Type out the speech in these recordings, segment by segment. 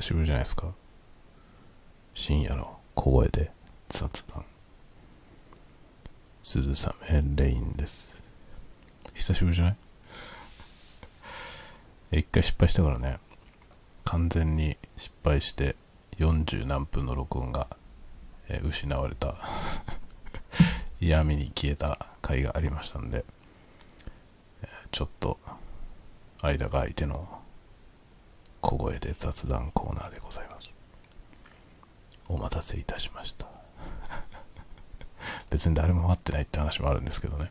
久しぶりじゃないですか。深夜の小声で雑談。鈴雨レインです。久しぶりじゃない？一回失敗したからね。完全に失敗して40何分の録音が、え失われた 闇に消えた回がありましたんで、ちょっと間が空いての小声で雑談コーナーでございます。お待たせいたしました。別に誰も待ってないって話もあるんですけどね。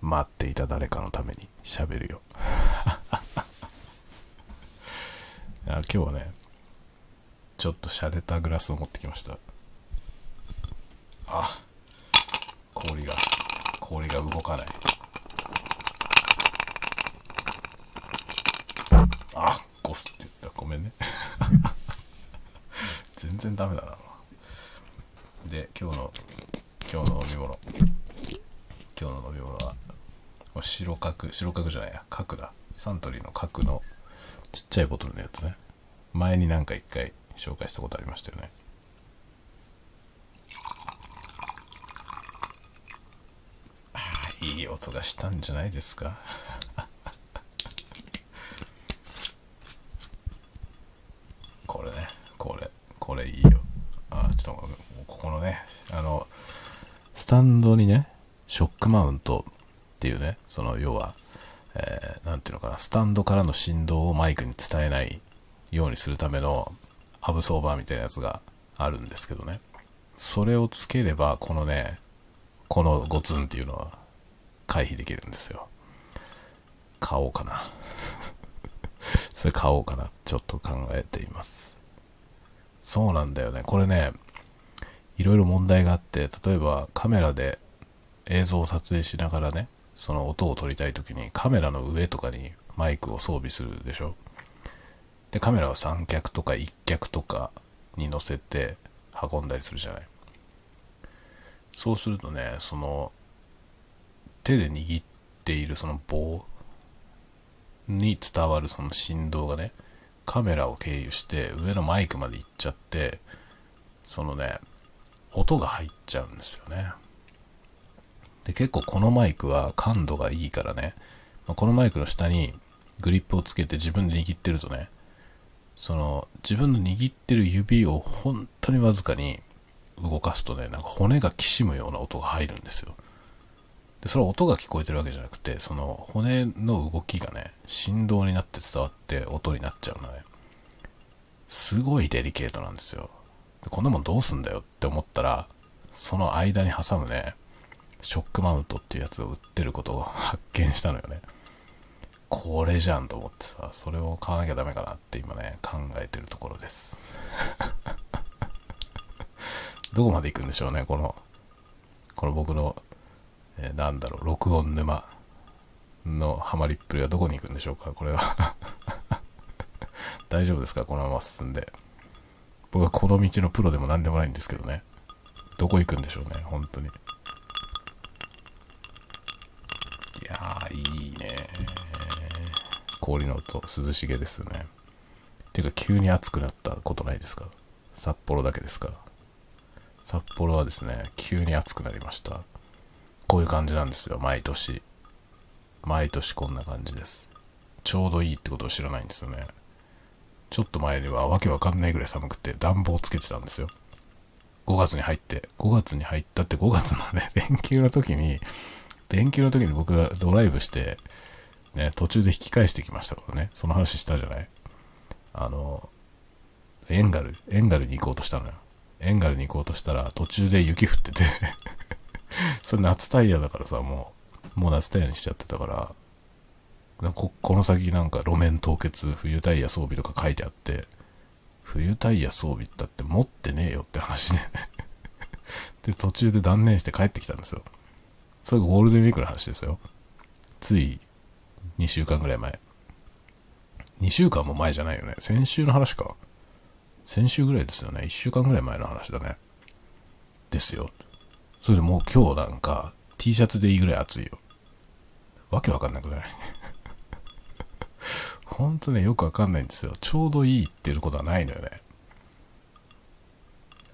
待っていた誰かのために喋るよ。いや今日はねちょっと洒落たグラスを持ってきました。あ氷が氷が動かない。あゴスって言った。ごめんね。全然ダメだな。で今日の今日の飲み物。今日の飲み物は白角白角じゃないや。角だ。サントリーの角のちっちゃいボトルのやつね。前になんか一回紹介したことありましたよね。ああいい音がしたんじゃないですかこれねこれこれいいよあちょっともうここのねあのスタンドにねショックマウントっていうねその要は、えーていうのかなスタンドからの振動をマイクに伝えないようにするためのアブソーバーみたいなやつがあるんですけどね。それをつければこのねこのゴツンっていうのは回避できるんですよ。買おうかな。それ買おうかな。ちょっと考えています。そうなんだよね。これねいろいろ問題があって例えばカメラで映像を撮影しながらねその音を撮りたい時にカメラの上とかにマイクを装備するでしょ。でカメラは三脚とか一脚とかに乗せて運んだりするじゃない。そうするとねその手で握っているその棒に伝わるその振動がねカメラを経由して上のマイクまで行っちゃってそのね音が入っちゃうんですよね。で結構このマイクは感度がいいからね。まこのマイクの下にグリップをつけて自分で握ってるとねその自分の握ってる指を本当にわずかに動かすとねなんか骨がきしむような音が入るんですよ。でそれは音が聞こえてるわけじゃなくてその骨の動きがね振動になって伝わって音になっちゃうのね。すごいデリケートなんですよ。でこんなもんどうすんだよって思ったらその間に挟むねショックマウントっていうやつを売ってることを発見したのよね。これじゃんと思ってさそれを買わなきゃダメかなって今ね考えてるところです。どこまで行くんでしょうねこのこの僕の、えーなんだろう録音沼のハマりっぷりはどこに行くんでしょうかこれは。大丈夫ですかこのまま進んで。僕はこの道のプロでも何でもないんですけどね。どこ行くんでしょうね本当に。いやーいいね。氷の音涼しげですね。ていうか急に暑くなったことないですか？札幌だけですか札幌はですね急に暑くなりました。こういう感じなんですよ毎年。毎年こんな感じです。ちょうどいいってことを知らないんですよね。ちょっと前にはわけわかんないぐらい寒くて暖房つけてたんですよ。5月に入って5月に入ったって5月のね 連休の時に連休の時に僕がドライブしてね途中で引き返してきましたからね。その話したじゃない？あのエンガルエンガルに行こうとしたのよ。エンガルに行こうとしたら途中で雪降ってて。それ夏タイヤだからさもうもう夏タイヤにしちゃってたからここの先なんか路面凍結冬タイヤ装備とか書いてあって冬タイヤ装備だって持ってねえよって話ねで 途中で断念して帰ってきたんですよ。それがゴールデンウィークの話ですよ。つい2週間ぐらい前。2週間も前じゃないよね。先週の話か。先週ぐらいですよね。1週間ぐらい前の話だね。ですよ。それでもう今日なんか T シャツでいいぐらい暑いよ。わけわかんなくない？ほんとね、よくわかんないんですよ。ちょうどいいっていうことはないのよね。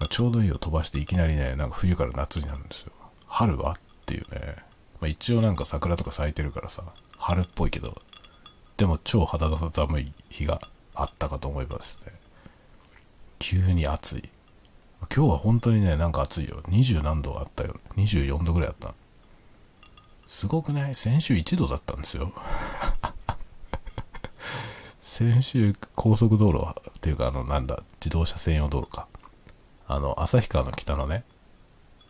ちょうどいいを飛ばしていきなりね、なんか冬から夏になるんですよ。春はっていうね。まあ、一応なんか桜とか咲いてるからさ、春っぽいけど、でも超肌の寒い日があったかと思えばですね、急に暑い。今日は本当にね、なんか暑いよ。20何度あったよ。24度ぐらいあった。すごくない？先週1度だったんですよ。先週高速道路っていうかあのなんだ自動車専用道路かあの旭川の北のね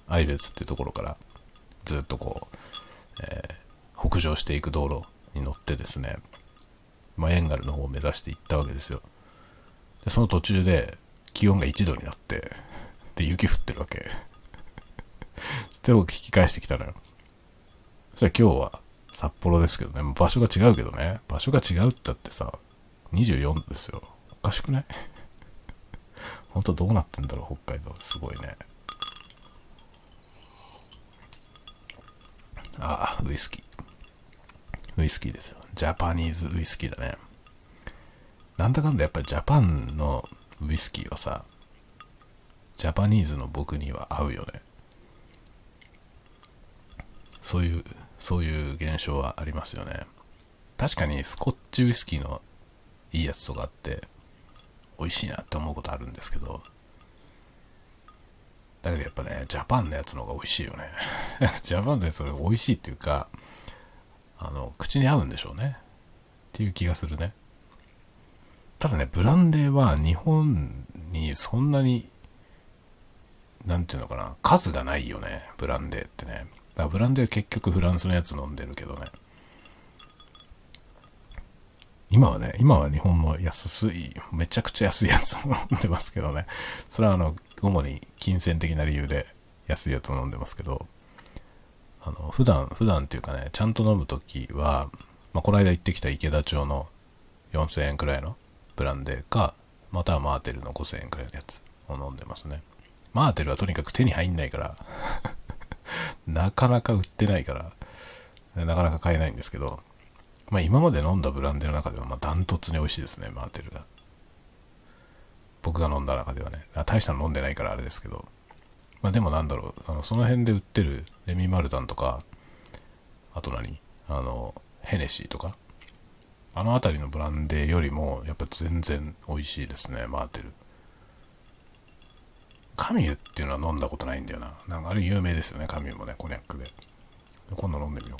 愛別っていうところからずっとこう、えー、北上していく道路に乗ってですね、まあ、エンガルの方を目指して行ったわけですよでその途中で気温が1度になってで雪降ってるわけで僕引き返してきたのよそしたら今日は札幌ですけどね、場所が違うけどね、場所が違うってだってさ、24度ですよ。おかしくない？本当どうなってんだろう、北海道。すごいね。ああ、ウイスキー。ウイスキーですよ。ジャパニーズウイスキーだね。なんだかんだやっぱりジャパンのウイスキーはさ、ジャパニーズの僕には合うよね。そういう、そういう現象はありますよね。確かにスコッチウイスキーのいいやつとかあって美味しいなって思うことあるんですけどだけどやっぱねジャパンのやつの方が美味しいよね。ジャパンのやつの方が美味しいっていうかあの口に合うんでしょうね。っていう気がするね。ただねブランデーは日本にそんなになんていうのかな数がないよね。ブランデーってね。だからブランデー結局フランスのやつ飲んでるけどね。今はね、今は日本の安い、めちゃくちゃ安いやつを飲んでますけどね。それはあの、主に金銭的な理由で安いやつを飲んでますけど、あの、普段、普段っていうかね、ちゃんと飲むときは、まあ、この間行ってきた池田町の4000円くらいのブランデーか、またはマーテルの5000円くらいのやつを飲んでますね。マーテルはとにかく手に入んないから なかなか売ってないから、なかなか買えないんですけど、まあ今まで飲んだブランデーの中ではまダントツに美味しいですね、マーテルが。僕が飲んだ中ではね。大したの飲んでないからあれですけど。まあでもなんだろう、あのその辺で売ってるレミマルタンとか、あと何？あの、ヘネシーとか？あの辺りのブランデーよりも、やっぱ全然美味しいですね、マーテル。カミュっていうのは飲んだことないんだよな。なんかあれ有名ですよね、カミュもね、コニャックで。今度飲んでみよう。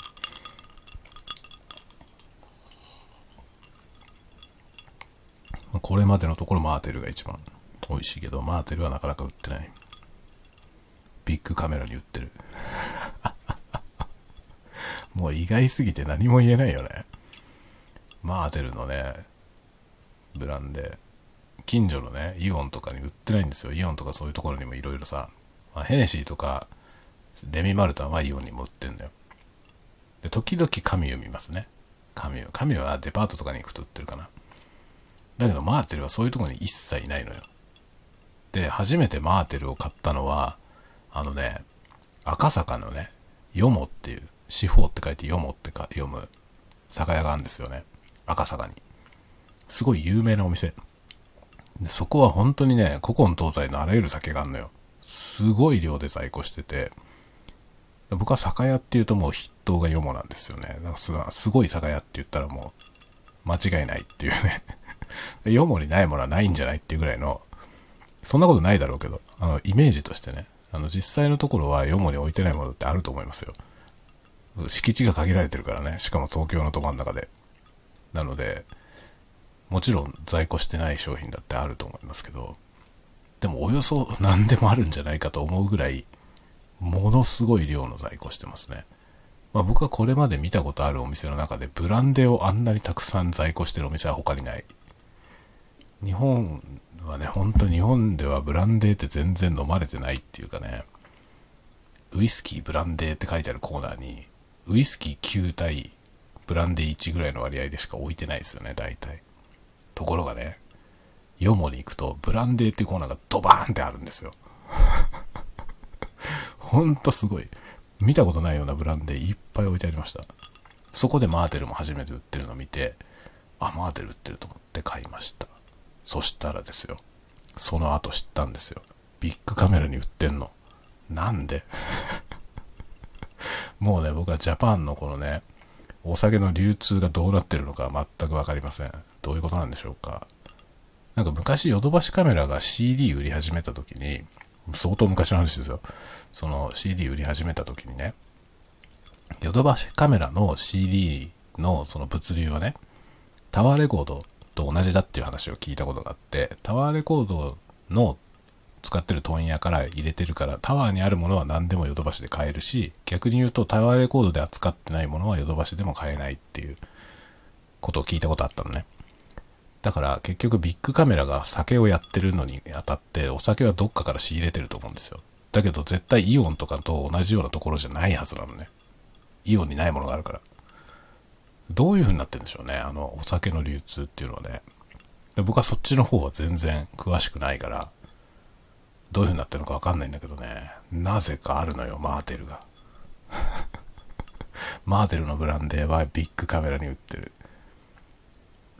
まこれまでのところマーテルが一番美味しいけど、マーテルはなかなか売ってない。ビッグカメラに売ってる。もう意外すぎて何も言えないよね。マーテルのね、ブランデー、近所のね、イオンとかに売ってないんですよ。イオンとかそういうところにもいろいろさ、まあ、ヘネシーとか、レミマルタンはイオンにも売ってんだよ。で、時々カミュ見ますね。カミュ。カミュはデパートとかに行くと売ってるかな。だけどマーテルはそういうとこに一切ないのよ。で、初めてマーテルを買ったのは、あのね、赤坂のね、ヨモっていう、四方って書いてヨモってか読む酒屋があるんですよね。赤坂に。すごい有名なお店。そこは本当にね、古今東西のあらゆる酒があるのよ。すごい量で在庫してて、僕は酒屋っていうともう筆頭がヨモなんですよね。なんかすごい酒屋って言ったらもう間違いないっていうねヨモにないものはないんじゃない？っていうぐらいの、そんなことないだろうけど、あの、イメージとしてね、あの、実際のところはヨモに置いてないものってあると思いますよ。敷地が限られてるからね、しかも東京のど真ん中で。なので、もちろん在庫してない商品だってあると思いますけど、でもおよそ 何でもあるんじゃないかと思うぐらい、ものすごい量の在庫してますね。まあ、僕はこれまで見たことあるお店の中でブランデーをあんなにたくさん在庫してるお店は他にない日本はね、ほんと日本ではブランデーって全然飲まれてないっていうかね、ウイスキーブランデーって書いてあるコーナーに、ウイスキー9対ブランデー1ぐらいの割合でしか置いてないですよね、大体。ところがね、ヨモに行くと、ブランデーっていうコーナーがドバーンってあるんですよ。ほんとすごい。見たことないようなブランデーいっぱい置いてありました。そこでマーテルも初めて売ってるのを見て、あ、マーテル売ってると思って買いました。そしたらですよ。その後知ったんですよ。ビッグカメラに売ってんの。なんで？もうね、僕はジャパンのこのね、お酒の流通がどうなってるのか全くわかりません。どういうことなんでしょうか。なんか昔ヨドバシカメラが CD 売り始めた時に、相当昔の話ですよ。その CD 売り始めた時にね、ヨドバシカメラの CD のその物流はね、タワーレコードと同じだっていう話を聞いたことがあって、タワーレコードの使ってる問屋から入れてるから、タワーにあるものは何でもヨドバシで買えるし、逆に言うとタワーレコードで扱ってないものはヨドバシでも買えないっていうことを聞いたことあったのね。だから結局ビッグカメラが酒をやってるのにあたってお酒はどっかから仕入れてると思うんですよ。だけど絶対イオンとかと同じようなところじゃないはずなのね。イオンにないものがあるから。どういう風になってるんでしょうね。あの、お酒の流通っていうのはね。で僕はそっちの方は全然詳しくないから、どういう風になってるのかわかんないんだけどね。なぜかあるのよ、マーテルが。マーテルのブランデーはビッグカメラに売ってる。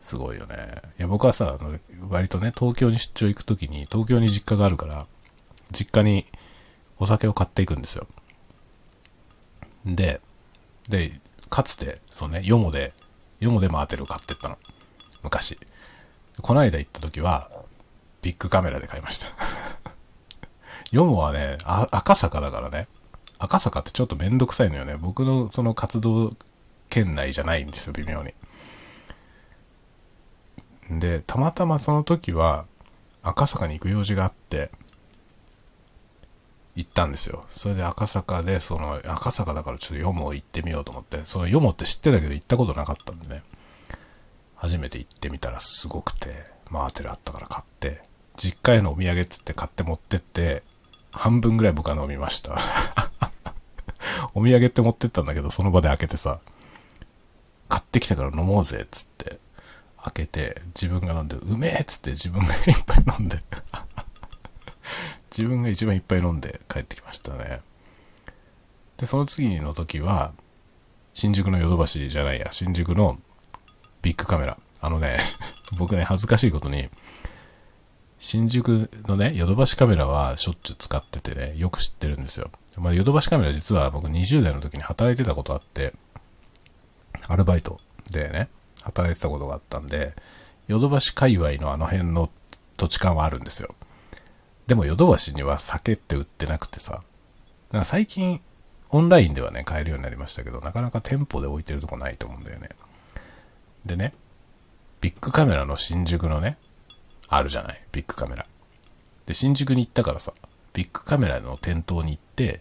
すごいよね。いや、僕はさ、あの割とね、東京に出張行くときに、東京に実家があるから、実家にお酒を買っていくんですよ。で、で、かつて、そうね、ヨモで、ヨモでマーテルを買ってったの。昔。この間行った時は、ビッグカメラで買いました ヨモはね、赤坂だからね。赤坂ってちょっとめんどくさいのよね。僕のその活動圏内じゃないんですよ、微妙に。で、たまたまその時は、赤坂に行く用事があって、行ったんですよ。それで赤坂で、その、赤坂だからちょっとヨモ行ってみようと思って、そのヨモって知ってたけど行ったことなかったんでね。初めて行ってみたらすごくて、マーテルあったから買って、実家へのお土産っつって買って持ってって、半分ぐらい僕は飲みました。お土産って持ってったんだけど、その場で開けてさ、買ってきたから飲もうぜつって、開けて、自分が飲んで、うめえっつって自分がいっぱい飲んで自分が一番いっぱい飲んで帰ってきましたね。で、その次の時は、新宿のヨドバシじゃないや、新宿のビッグカメラ。あのね、僕ね、恥ずかしいことに、新宿のね、ヨドバシカメラはしょっちゅう使っててね、よく知ってるんですよ。まあ、ヨドバシカメラ実は僕20代の時に働いてたことあって、アルバイトでね、働いてたことがあったんで、ヨドバシ界隈のあの辺の土地勘はあるんですよ。でもヨドバシには酒って売ってなくてさ、なんか最近オンラインではね、買えるようになりましたけど、なかなか店舗で置いてるとこないと思うんだよね。でね、ビッグカメラの新宿のね、あるじゃない、ビッグカメラ。で、新宿に行ったからさ、ビッグカメラの店頭に行って、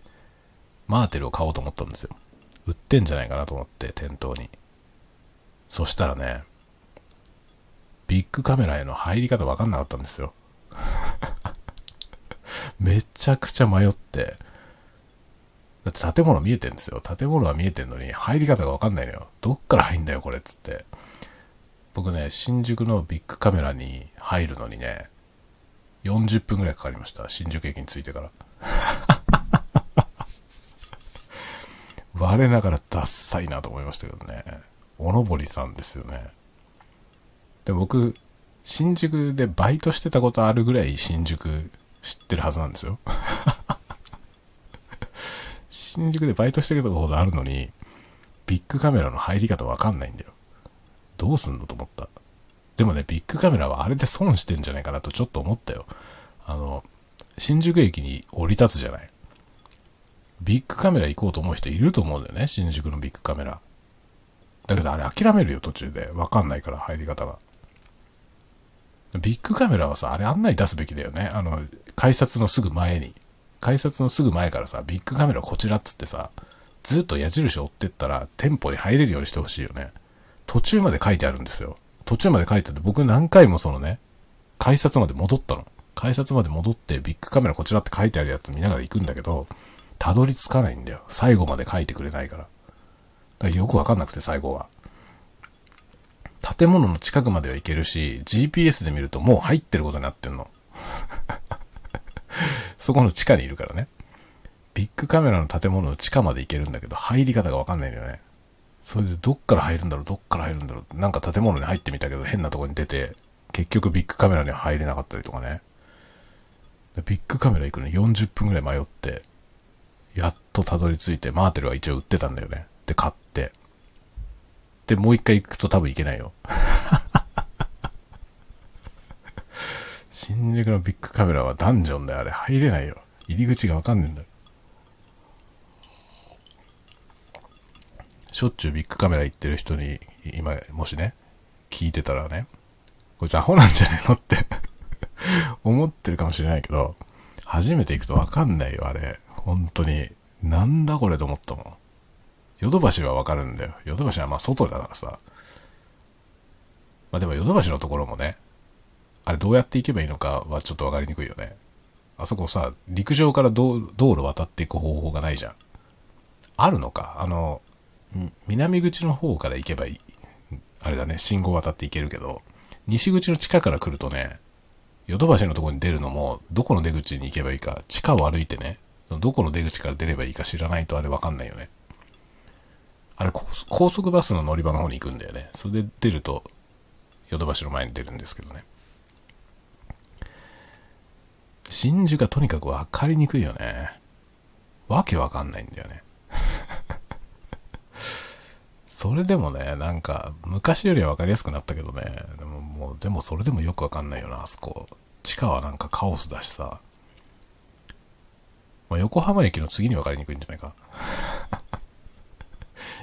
マーテルを買おうと思ったんですよ。売ってんじゃないかなと思って、店頭に。そしたらね、ビッグカメラへの入り方わかんなかったんですよ。めちゃくちゃ迷って、だって建物見えてんですよ。建物は見えてんのに入り方がわかんないのよ。どっから入んだよ、これっつって。僕ね、新宿のビッグカメラに入るのにね、40分くらいかかりました。新宿駅に着いてから。我ながらダッサいなと思いましたけどね。おのぼりさんですよね。で、僕、新宿でバイトしてたことあるぐらい新宿知ってるはずなんですよ。新宿でバイトしてたことあるのに、ビッグカメラの入り方わかんないんだよ。どうすんのと思った。でもね、ビッグカメラはあれで損してんじゃないかなとちょっと思ったよ。あの、新宿駅に降り立つじゃない。ビッグカメラ行こうと思う人いると思うんだよね、新宿のビッグカメラ。だけどあれ諦めるよ、途中で。わかんないから、入り方が。ビッグカメラはさ、あれ案内出すべきだよね。あの、改札のすぐ前に。改札のすぐ前からさ、ビッグカメラこちらっつってさ、ずっと矢印追ってったら、店舗に入れるようにしてほしいよね。途中まで書いてあるんですよ。途中まで書いてて、僕何回もそのね、改札まで戻ったの。改札まで戻って、ビッグカメラこちらって書いてあるやつ見ながら行くんだけど、たどり着かないんだよ。最後まで書いてくれないから。だからよくわかんなくて、最後は。建物の近くまでは行けるし、GPS で見るともう入ってることになってんの。そこの地下にいるからね。ビッグカメラの建物の地下まで行けるんだけど、入り方がわかんないんだよね。それでどっから入るんだろう、どっから入るんだろう。なんか建物に入ってみたけど変なとこに出て、結局ビッグカメラには入れなかったりとかね。ビッグカメラ行くの40分ぐらい迷って、やっとたどり着いて、マーテルは一応売ってたんだよね。で、買って。で、もう一回行くと多分行けないよ。新宿のビッグカメラはダンジョンだよ、あれ。入れないよ。入り口がわかんねえんだよ。しょっちゅうビッグカメラ行ってる人に、今、もしね、聞いてたらね、こいつアホなんじゃないのって 思ってるかもしれないけど、初めて行くとわかんないよ、あれ。本当に。なんだこれと思ったもん。ヨドバシはわかるんだよ。ヨドバシはまあ外だからさ。まあでもヨドバシのところもね、あれどうやって行けばいいのかはちょっとわかりにくいよね。あそこさ、陸上から道路渡っていく方法がないじゃん。あるのかあの、南口の方から行けばいい。あれだね、信号渡って行けるけど、西口の地下から来るとね、ヨドバシのとこに出るのも、どこの出口に行けばいいか、地下を歩いてね、どこの出口から出ればいいか知らないとあれわかんないよね。あれ高速バスの乗り場の方に行くんだよね。それで出ると、ヨドバシの前に出るんですけどね。真珠がとにかく分かりにくいよね。わけわかんないんだよね。それでもね、なんか、昔よりは分かりやすくなったけどね、でももう、でもそれでもよくわかんないよな、あそこ。地下はなんかカオスだしさ。まあ、横浜駅の次に分かりにくいんじゃないか。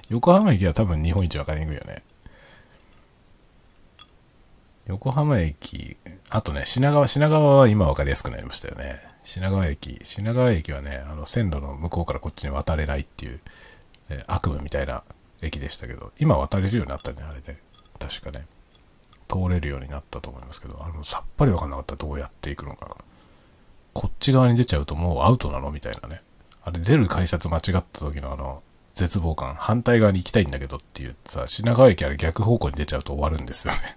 横浜駅は多分日本一分かりにくいよね。横浜駅、あとね、品川、品川は今分かりやすくなりましたよね。品川駅、品川駅はね、あの線路の向こうからこっちに渡れないっていう、え悪夢みたいな駅でしたけど、今渡れるようになったね、あれで。確かね。通れるようになったと思いますけど、あの、さっぱり分かんなかったどうやって行くのか。こっち側に出ちゃうともうアウトなの？みたいなね。あれ出る改札間違った時のあの、絶望感、反対側に行きたいんだけどっていうさ、品川駅あれ逆方向に出ちゃうと終わるんですよね。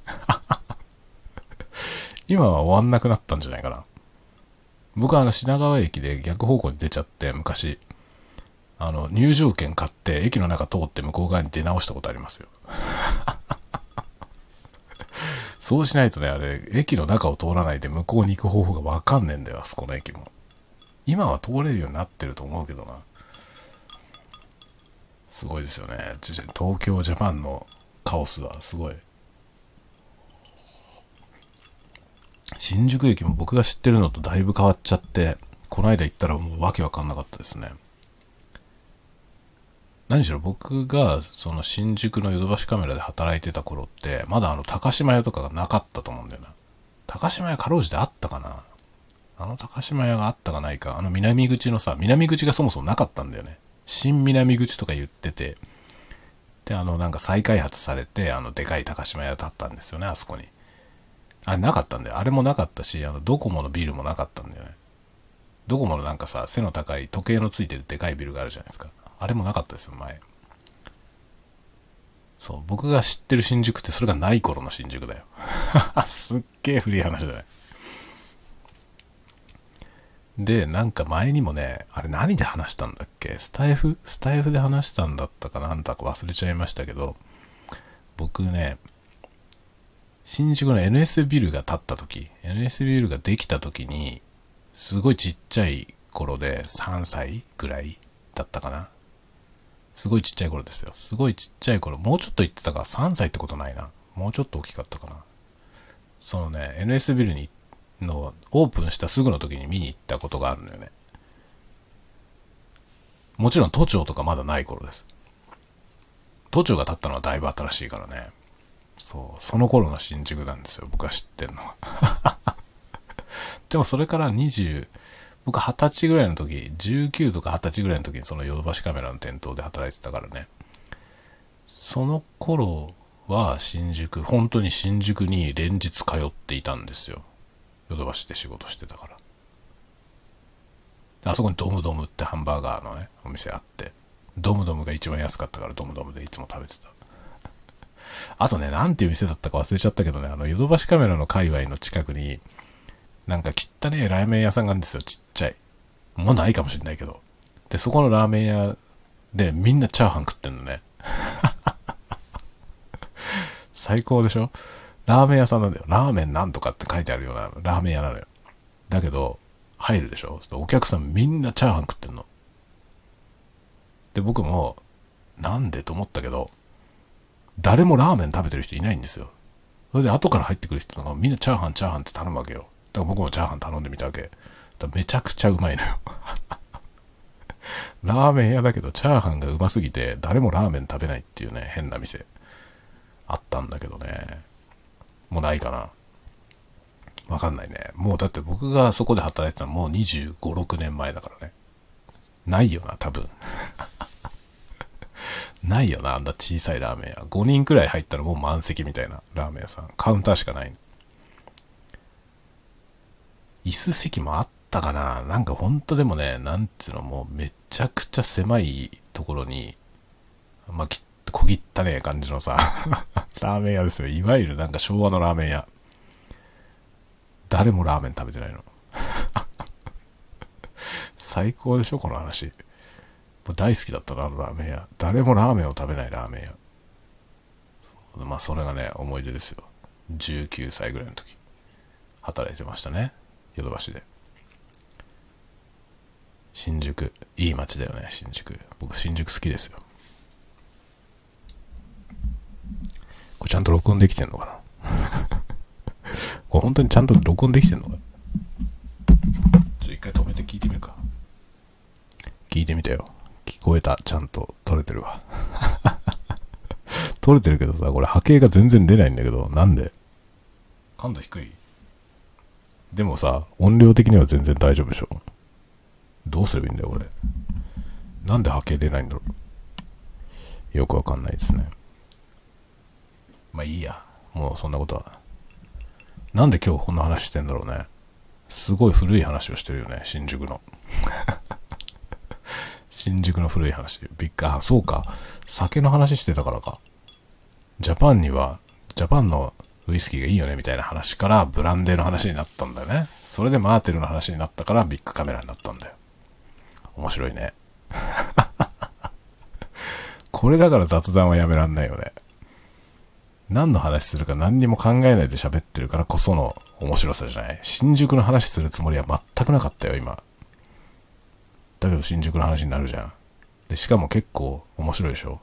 今は終わんなくなったんじゃないかな。僕はあの品川駅で逆方向に出ちゃって昔、あの、入場券買って駅の中通って向こう側に出直したことありますよ。そうしないとね、あれ、駅の中を通らないで向こうに行く方法がわかんねえんだよ、あそこの駅も。今は通れるようになってると思うけどな。すごいですよね。東京ジャパンのカオスはすごい。新宿駅も僕が知ってるのとだいぶ変わっちゃって、この間行ったらもうわけわかんなかったですね。何しろ僕がその新宿のヨドバシカメラで働いてた頃って、まだあの高島屋とかがなかったと思うんだよな。高島屋かろうじてあったかなあの高島屋があったかないか、あの南口のさ、南口がそもそもなかったんだよね。新南口とか言ってて、で、あのなんか再開発されて、あのでかい高島屋だったんですよね、あそこに。あれなかったんだよ。あれもなかったし、あのドコモのビルもなかったんだよね。ドコモのなんかさ、背の高い時計のついてるでかいビルがあるじゃないですか。あれもなかったですよ、前。そう、僕が知ってる新宿ってそれがない頃の新宿だよ。すっげえ古い話だね。で、なんか前にもね、あれ何で話したんだっけ？スタイフ？スタイフで話したんだったかな？んだか忘れちゃいましたけど、僕ね、新宿の NS ビルが建った時、NS ビルができた時に、すごいちっちゃい頃で3歳ぐらいだったかな？すごいちっちゃい頃ですよ。すごいちっちゃい頃、もうちょっと言ってたから3歳ってことないな。もうちょっと大きかったかな。そのね、NS ビルに、の、オープンしたすぐの時に見に行ったことがあるのよね。もちろん都庁とかまだない頃です。都庁が建ったのはだいぶ新しいからね。そう、その頃の新宿なんですよ。僕は知ってんのは。でもそれから20、僕二十歳ぐらいの時、19とか二十歳ぐらいの時にそのヨドバシカメラの店頭で働いてたからね。その頃は新宿、本当に新宿に連日通っていたんですよ。ヨドバシで仕事してたから。あそこにドムドムってハンバーガーのね、お店あって、ドムドムが一番安かったからドムドムでいつも食べてた。あとね、なんていう店だったか忘れちゃったけどね、あの、ヨドバシカメラの界隈の近くに、なんか汚ねえラーメン屋さんがあるんですよ、ちっちゃい。もうないかもしんないけど。で、そこのラーメン屋でみんなチャーハン食ってんのね。最高でしょ？ラーメン屋さんなんだよ。ラーメンなんとかって書いてあるようなラーメン屋なのよ。だけど、入るでしょ？お客さんみんなチャーハン食ってんの。で、僕も、なんでと思ったけど、誰もラーメン食べてる人いないんですよ。それで後から入ってくる人がみんなチャーハンチャーハンって頼むわけよ。だから僕もチャーハン頼んでみたわけ。だめちゃくちゃうまいのよ。ラーメン屋だけどチャーハンがうますぎて誰もラーメン食べないっていうね、変な店。あったんだけどね。もうないかな。わかんないね。もうだって僕がそこで働いてたのもう25、6年前だからね。ないよな、多分。ないよな、あんな小さいラーメン屋。5人くらい入ったらもう満席みたいなラーメン屋さん。カウンターしかない。椅子席もあったかななんかほんとでもね、なんつうのもうめちゃくちゃ狭いところに、まあ、きっ小汚ねえ感じのさ、ラーメン屋ですよ。いわゆるなんか昭和のラーメン屋。誰もラーメン食べてないの。最高でしょこの話。もう大好きだったな、ラーメン屋。誰もラーメンを食べないラーメン屋。まあ、それがね、思い出ですよ。19歳ぐらいの時。働いてましたね。ヨドバシで。新宿。いい街だよね、新宿。僕、新宿好きですよ。これちゃんと録音できてんのかな？これ本当にちゃんと録音できてんのか？ちょ、一回止めて聞いてみるか。聞いてみたよ。聞こえた。ちゃんと撮れてるわ。撮れてるけどさ、これ波形が全然出ないんだけど、なんで？感度低い？でもさ、音量的には全然大丈夫でしょ。どうすればいいんだよ、これ。なんで波形出ないんだろう。よくわかんないですね。まあいいや。もうそんなことは。なんで今日こんな話してんだろうね。すごい古い話をしてるよね、新宿の。新宿の古い話。びっくあ、そうか。酒の話してたからか。ジャパンには、ジャパンのウイスキーがいいよねみたいな話からブランデーの話になったんだよね。それでマーテルの話になったからビッグカメラになったんだよ。面白いね。これだから雑談はやめらんないよね。何の話するか何にも考えないで喋ってるからこその面白さじゃない？新宿の話するつもりは全くなかったよ、今。だけど新宿の話になるじゃん。で、しかも結構面白いでしょ？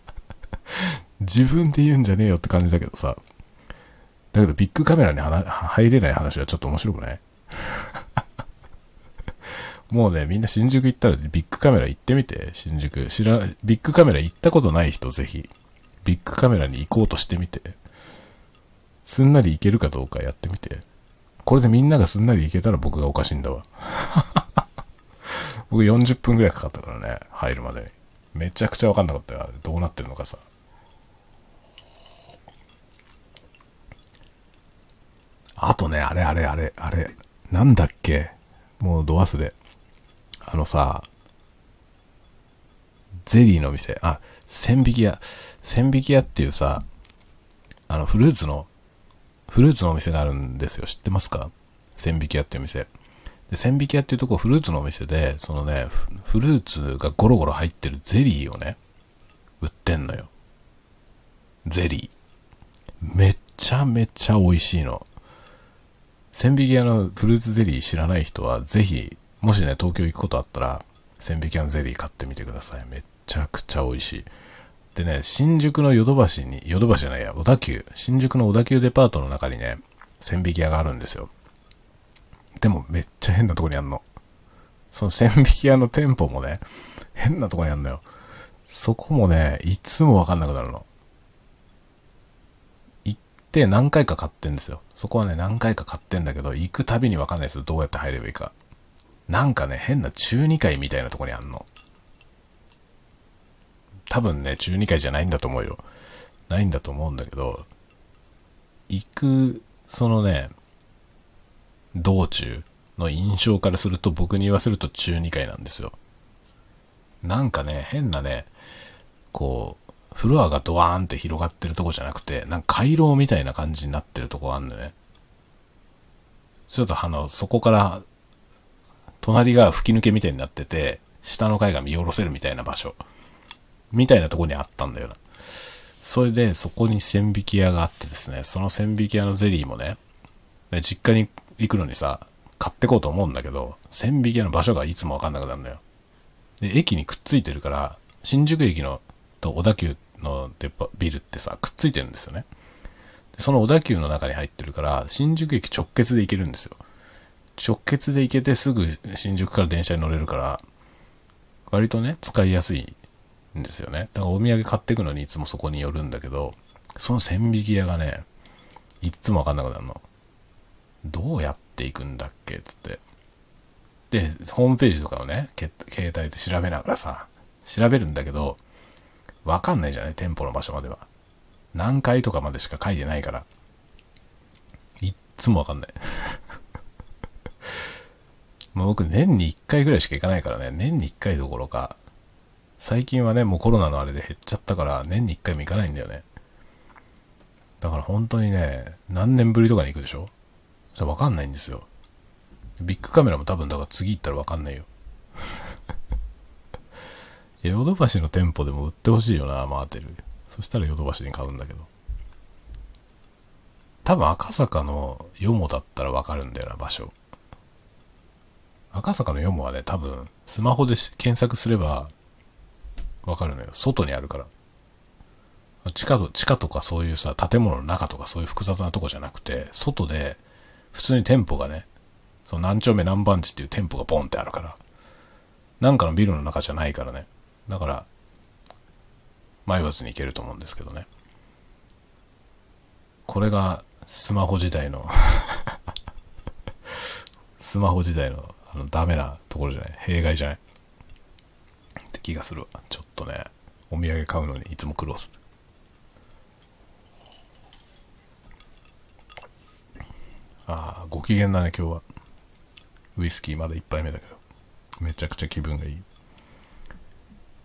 自分で言うんじゃねえよって感じだけどさ。だけどビッグカメラに入れない話はちょっと面白くない？もうね、みんな新宿行ったらビッグカメラ行ってみて、新宿。知ら、ビッグカメラ行ったことない人ぜひ。ビッグカメラに行こうとしてみて、すんなり行けるかどうかやってみて。これでみんながすんなり行けたら僕がおかしいんだわ。僕40分くらいかかったからね、入るまでに。めちゃくちゃわかんなかったよ。どうなってるのかさ。あとね、あれあれあれ、あれ、なんだっけ？もうド忘れ。あのさ、ゼリーの店、あ、千匹屋。千匹屋っていうさ、あの、フルーツの、フルーツのお店があるんですよ。知ってますか？千匹屋っていう店。で、千匹屋っていうとこフルーツのお店で、そのね、フルーツがゴロゴロ入ってるゼリーをね、売ってんのよ。ゼリー。めっちゃめちゃ美味しいの。千匹屋のフルーツゼリー知らない人は、ぜひ、もしね、東京行くことあったら、千匹屋のゼリー買ってみてください。めっちゃくちゃ美味しい。でね、新宿のヨドバシに、ヨドバシじゃないや、小田急、新宿の小田急デパートの中にね、千匹屋があるんですよ。でもめっちゃ変なとこにあんの。その千匹屋の店舗もね、変なとこにあんのよ。そこもね、いつもわかんなくなるの。行って何回か買ってんですよ。そこはね、何回か買ってんだけど、行くたびにわかんないですよ。どうやって入ればいいか。なんかね、変な中二階みたいなとこにあんの。多分ね、中2回じゃないんだと思うよ。ないんだと思うんだけど、行く、そのね、道中の印象からすると僕に言わせると中2階なんですよ。なんかね、変なね、こう、フロアがドワーンって広がってるとこじゃなくて、なんか回廊みたいな感じになってるとこあんだよね。ちょっとあの、そこから、隣が吹き抜けみたいになってて、下の階が見下ろせるみたいな場所。みたいなとこにあったんだよな。それでそこに千匹屋があってですね、その千匹屋のゼリーもね、実家に行くのにさ、買ってこうと思うんだけど、千匹屋の場所がいつもわかんなくなるんだよ。で、駅にくっついてるから、新宿駅のと小田急のデパビルってさ、くっついてるんですよね。でその小田急の中に入ってるから、新宿駅直結で行けるんですよ。直結で行けてすぐ新宿から電車に乗れるから、割とね、使いやすいんですよね。だからお土産買ってくのにいつもそこに寄るんだけど、その千匹屋がね、いっつもわかんなくなるの。どうやって行くんだっけつって。で、ホームページとかをね、携帯で調べながらさ、調べるんだけど、わかんないじゃない店舗の場所までは。何階とかまでしか書いてないから。いっつもわかんない。まあ僕年に1回ぐらいしか行かないからね、年に1回どころか、最近はね、もうコロナのあれで減っちゃったから、年に1回も行かないんだよね。だから本当にね、何年ぶりとかに行くでしょ？それわかんないんですよ。ビッグカメラも多分だから次行ったらわかんないよ。ヨドバシの店舗でも売ってほしいよな、マーテル。そしたらヨドバシに買うんだけど。多分赤坂のヨモだったらわかるんだよな、場所。赤坂のヨモはね、多分、スマホで検索すれば、わかるのよ。外にあるから。地下と、地下とかそういうさ、建物の中とかそういう複雑なとこじゃなくて、外で、普通に店舗がね、その何丁目何番地っていう店舗がボンってあるから、なんかのビルの中じゃないからね。だから、迷わずに行けると思うんですけどね。これがスマホ時代の スマホ時代のあのダメなところじゃない？弊害じゃない？気がする。ちょっとね、お土産買うのにいつも苦労する。ああ、ご機嫌だね、今日は。ウイスキーまだ一杯目だけど。めちゃくちゃ気分がいい。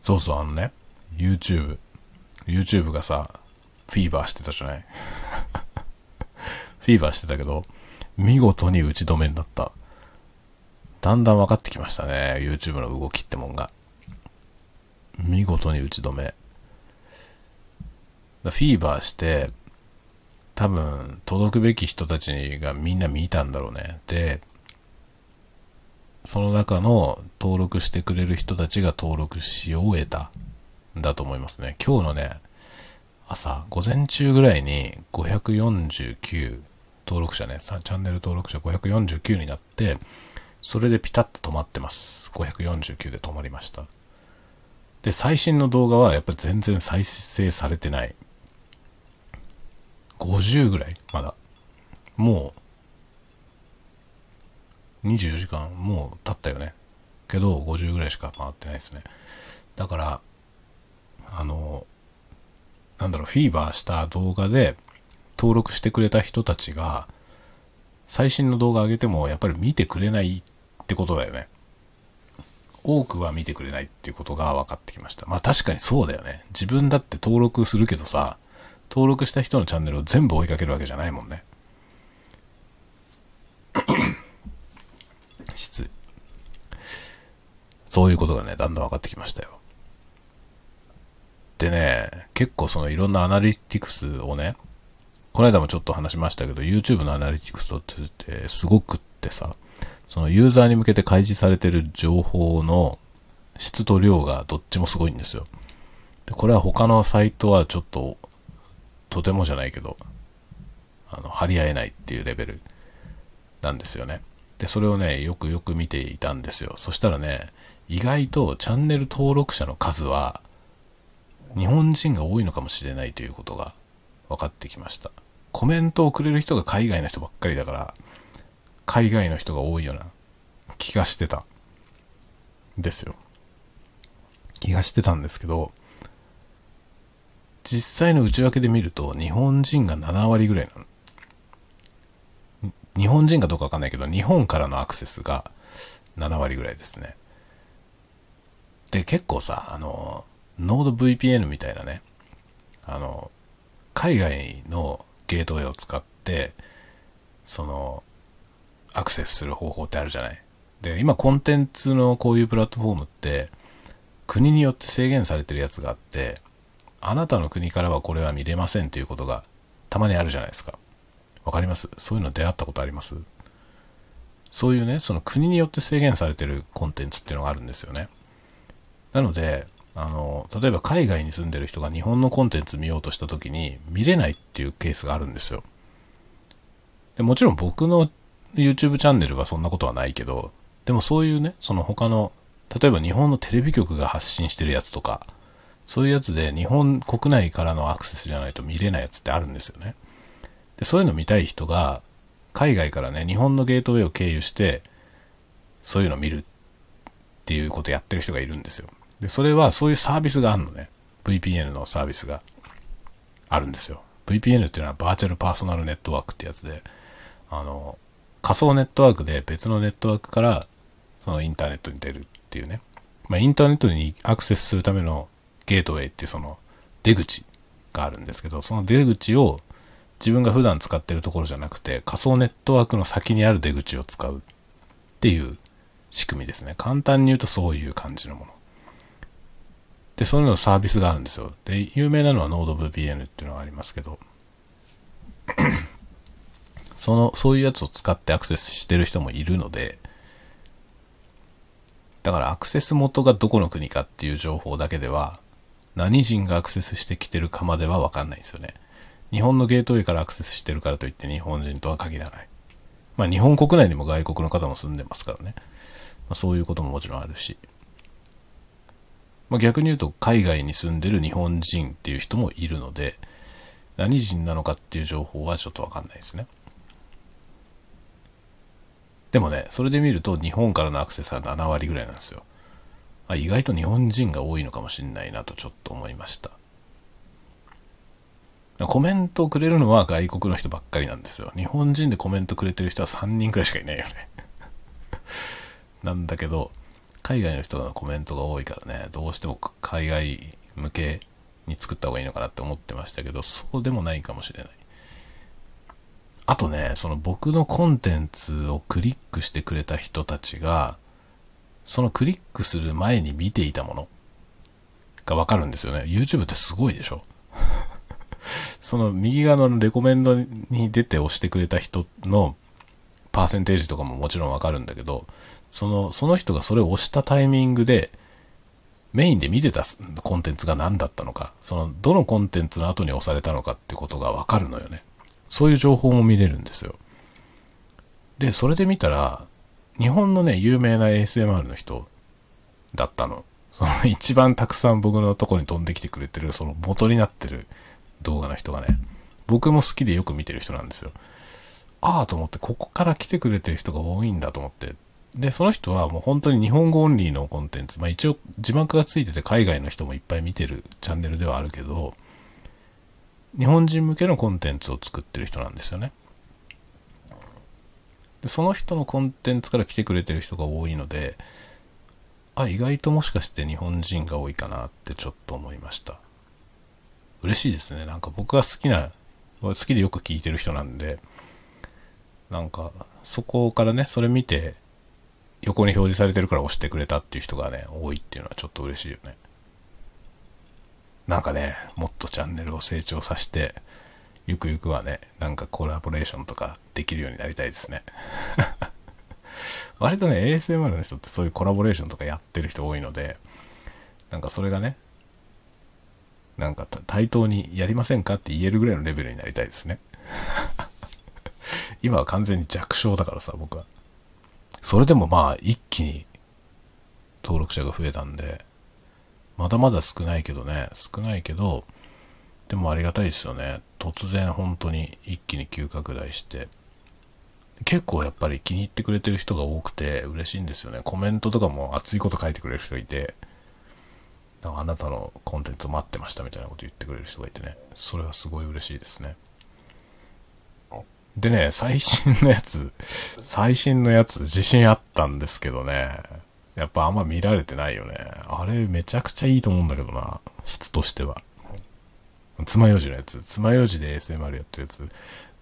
そうそう、あのね、YouTube。YouTube がさ、フィーバーしてたじゃない？フィーバーしてたけど、見事に打ち止めになった。だんだん分かってきましたね。YouTube の動きってもんが。見事に打ち止め。フィーバーして、多分、届くべき人たちがみんな見たんだろうね。で、その中の登録してくれる人たちが登録し終えたんだと思いますね。今日のね、朝、午前中ぐらいに549登録者ね、チャンネル登録者549になって、それでピタッと止まってます。549で止まりました。で、最新の動画はやっぱ全然再生されてない。50ぐらいまだ。もう、24時間もう経ったよね。けど、50ぐらいしか回ってないですね。だから、あの、なんだろう、フィーバーした動画で登録してくれた人たちが、最新の動画上げてもやっぱり見てくれないってことだよね。多くは見てくれないっていうことが分かってきました。まあ確かにそうだよね。自分だって登録するけどさ、登録した人のチャンネルを全部追いかけるわけじゃないもんね。失礼。そういうことがね、だんだん分かってきましたよ。でね、結構そのいろんなアナリティクスをね、この間もちょっと話しましたけど、YouTube のアナリティクスってすごくってさ、そのユーザーに向けて開示されてる情報の質と量がどっちもすごいんですよ。で、これは他のサイトはちょっと、とてもじゃないけど、あの、張り合えないっていうレベルなんですよね。で、それをね、よくよく見ていたんですよ。そしたらね、意外とチャンネル登録者の数は、日本人が多いのかもしれないということが分かってきました。コメントをくれる人が海外の人ばっかりだから、海外の人が多いような気がしてた。ですよ。気がしてたんですけど、実際の内訳で見ると日本人が7割ぐらいなの。日本人かどうかわかんないけど、日本からのアクセスが7割ぐらいですね。で、結構さ、あの、ノード VPN みたいなね、あの、海外のゲートウェイを使って、その、アクセスする方法ってあるじゃない？で、今コンテンツのこういうプラットフォームって、国によって制限されてるやつがあって、あなたの国からはこれは見れませんっていうことがたまにあるじゃないですか。わかります？そういうの出会ったことあります？そういうね、その国によって制限されてるコンテンツっていうのがあるんですよね。なので、あの、例えば海外に住んでる人が日本のコンテンツ見ようとした時に見れないっていうケースがあるんですよ。でもちろん僕の YouTube チャンネルはそんなことはないけど、でもそういうね、その他の、例えば日本のテレビ局が発信してるやつとか、そういうやつで日本国内からのアクセスじゃないと見れないやつってあるんですよね。で、そういうの見たい人が、海外からね、日本のゲートウェイを経由して、そういうの見るっていうことやってる人がいるんですよ。で、それはそういうサービスがあるのね。VPN のサービスがあるんですよ。VPN っていうのはバーチャルパーソナルネットワークってやつで、あの、仮想ネットワークで別のネットワークからそのインターネットに出るっていうね。まあ、インターネットにアクセスするためのゲートウェイっていうその出口があるんですけど、その出口を自分が普段使ってるところじゃなくて仮想ネットワークの先にある出口を使うっていう仕組みですね。簡単に言うとそういう感じのもの。で、そういうのサービスがあるんですよ。で、有名なのは NodeVPN っていうのがありますけど、その、そういうやつを使ってアクセスしてる人もいるので、だからアクセス元がどこの国かっていう情報だけでは、何人がアクセスしてきてるかまではわかんないんですよね。日本のゲートウェイからアクセスしてるからといって日本人とは限らない。まあ日本国内にも外国の方も住んでますからね。まあ、そういうことももちろんあるし。まあ、逆に言うと海外に住んでる日本人っていう人もいるので、何人なのかっていう情報はちょっとわかんないですね。でもね、それで見ると日本からのアクセスは7割ぐらいなんですよ。あ意外と日本人が多いのかもしれないなとちょっと思いました。コメントをくれるのは外国の人ばっかりなんですよ。日本人でコメントくれてる人は3人くらいしかいないよね なんだけど、海外の人のコメントが多いからね、どうしても海外向けに作った方がいいのかなって思ってましたけど、そうでもないかもしれない。あとね、その僕のコンテンツをクリックしてくれた人たちが、そのクリックする前に見ていたものがわかるんですよね。YouTube ってすごいでしょ？その右側のレコメンドに出て押してくれた人のパーセンテージとかももちろんわかるんだけど、その、その人がそれを押したタイミングで、メインで見てたコンテンツが何だったのか、その、どのコンテンツの後に押されたのかってことがわかるのよね。そういう情報も見れるんですよ。で、それで見たら、日本のね、有名な ASMR の人だったの。その一番たくさん僕のとこに飛んできてくれてる、その元になってる動画の人がね、僕も好きでよく見てる人なんですよ。ああと思って、ここから来てくれてる人が多いんだと思って。で、その人はもう本当に日本語オンリーのコンテンツ、まあ一応字幕がついてて海外の人もいっぱい見てるチャンネルではあるけど、日本人向けのコンテンツを作ってる人なんですよね。で、その人のコンテンツから来てくれてる人が多いので、あ、意外ともしかして日本人が多いかなってちょっと思いました。嬉しいですね。なんか僕が好きな、好きでよく聞いてる人なんで、なんか、そこからね、それ見て、横に表示されてるから押してくれたっていう人がね、多いっていうのはちょっと嬉しいよね。なんかね、もっとチャンネルを成長させて、ゆくゆくはね、なんかコラボレーションとかできるようになりたいですね。割とね、ASMR の人ってそういうコラボレーションとかやってる人多いので、なんかそれがね、なんか対等にやりませんかって言えるぐらいのレベルになりたいですね。今は完全に弱小だからさ、僕は。それでもまあ、一気に登録者が増えたんで、まだまだ少ないけどね、少ないけど、でもありがたいですよね。突然本当に一気に急拡大して。結構やっぱり気に入ってくれてる人が多くて嬉しいんですよね。コメントとかも熱いこと書いてくれる人がいて、なんかあなたのコンテンツを待ってましたみたいなこと言ってくれる人がいてね。それはすごい嬉しいですね。でね、最新のやつ、最新のやつ自信あったんですけどね、やっぱあんま見られてないよね。あれめちゃくちゃいいと思うんだけどな、質としては。爪楊枝のやつ。爪楊枝で SMR やってるやつ。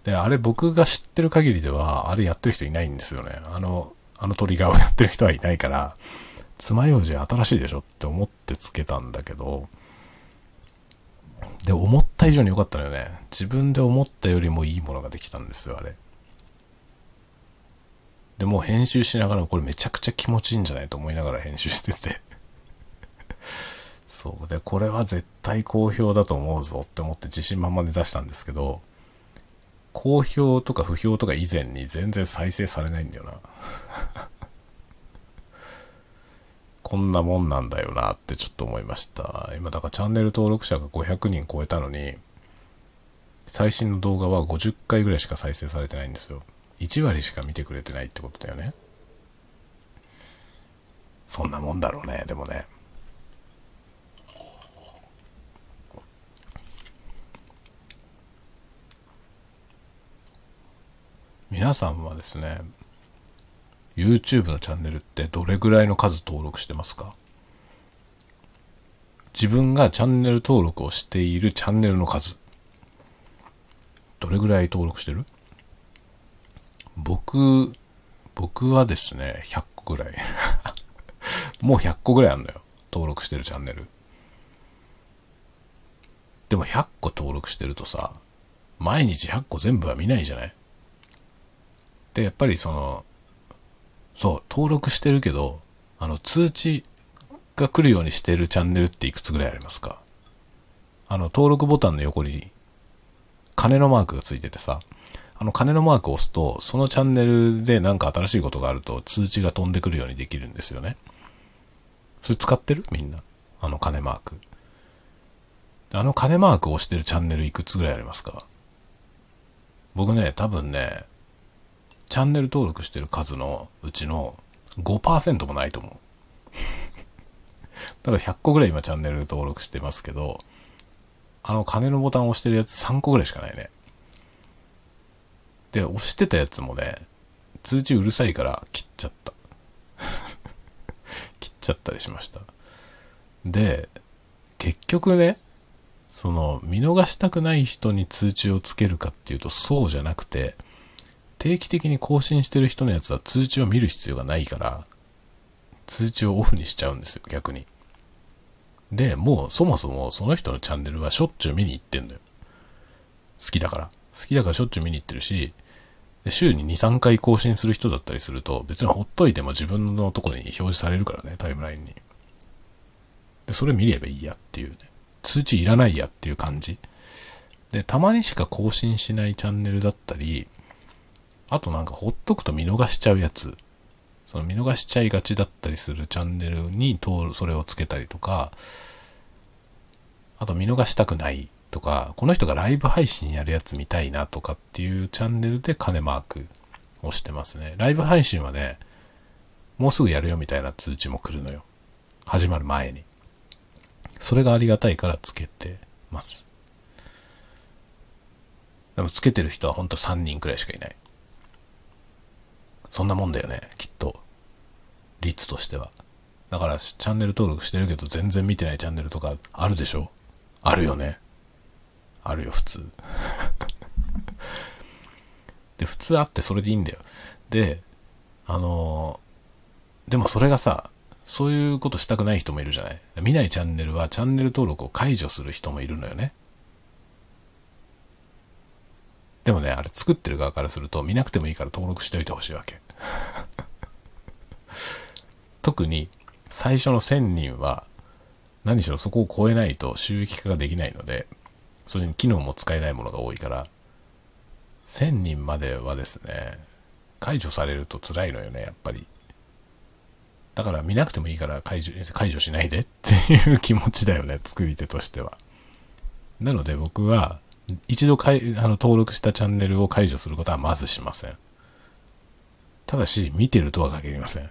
で、あれ僕が知ってる限りでは、あれやってる人いないんですよね。あの、あのトリガーをやってる人はいないから、爪楊枝新しいでしょって思ってつけたんだけど、で、思った以上に良かったのよね。自分で思ったよりもいいものができたんですよ、あれ。で、もう編集しながらこれめちゃくちゃ気持ちいいんじゃないと思いながら編集しててそう。で、これは絶対好評だと思うぞって思って自信満々で出したんですけど、好評とか不評とか以前に全然再生されないんだよな こんなもんなんだよなってちょっと思いました。今だからチャンネル登録者が500人超えたのに、最新の動画は50回ぐらいしか再生されてないんですよ。1割しか見てくれてないってことだよね。そんなもんだろうね、でもね。皆さんはですね、YouTube のチャンネルってどれぐらいの数登録してますか？自分がチャンネル登録をしているチャンネルの数。どれぐらい登録してる？僕、僕はですね、100個ぐらい。もう100個ぐらいあるのよ。登録してるチャンネル。でも100個登録してるとさ、毎日100個全部は見ないじゃない？で、やっぱりその、そう、登録してるけど、あの、通知が来るようにしてるチャンネルっていくつぐらいありますか？あの、登録ボタンの横に、金のマークがついててさ、あの金のマークを押すと、そのチャンネルでなんか新しいことがあると通知が飛んでくるようにできるんですよね。それ使ってる？みんな。あの金マーク。あの金マークを押してるチャンネルいくつぐらいありますか？僕ね、多分ね、チャンネル登録してる数のうちの5%もないと思う。だから100個ぐらい今チャンネル登録してますけど、あの金のボタンを押してるやつ3個ぐらいしかないね。で、押してたやつもね、通知うるさいから切っちゃった。切っちゃったりしました。で、結局ね、その、見逃したくない人に通知をつけるかっていうとそうじゃなくて、定期的に更新してる人のやつは通知を見る必要がないから、通知をオフにしちゃうんですよ、逆に。で、もうそもそもその人のチャンネルはしょっちゅう見に行ってんだよ。好きだから。好きだからしょっちゅう見に行ってるし、週に2、3回更新する人だったりすると、別にほっといても自分のとこに表示されるからね、タイムラインに。で、それ見ればいいやっていうね。通知いらないやっていう感じ。で、たまにしか更新しないチャンネルだったり、あとなんかほっとくと見逃しちゃうやつ。その見逃しちゃいがちだったりするチャンネルに通る、それをつけたりとか、あと見逃したくないとか、この人がライブ配信やるやつ見たいなとかっていうチャンネルで金マークをしてますね。ライブ配信はね、もうすぐやるよみたいな通知も来るのよ。始まる前に。それがありがたいからつけてます。でもつけてる人はほんと3人くらいしかいない。そんなもんだよね、きっと。率としては。だからチャンネル登録してるけど全然見てないチャンネルとかあるでしょ？あるよね。あるよ、普通。で、普通あってそれでいいんだよ。で、あのー、でもそれがさ、そういうことしたくない人もいるじゃない見ないチャンネルはチャンネル登録を解除する人もいるのよね。でもね、あれ作ってる側からすると見なくてもいいから登録しておいてほしいわけ。特に最初の1000人は何しろそこを超えないと収益化ができないので、それに機能も使えないものが多いから、1000人まではですね、解除されると辛いのよね、やっぱり。だから見なくてもいいから解除解除しないでっていう気持ちだよね、作り手としては。なので僕は、一度かいあの登録したチャンネルを解除することはまずしません。ただし、見てるとは限りません。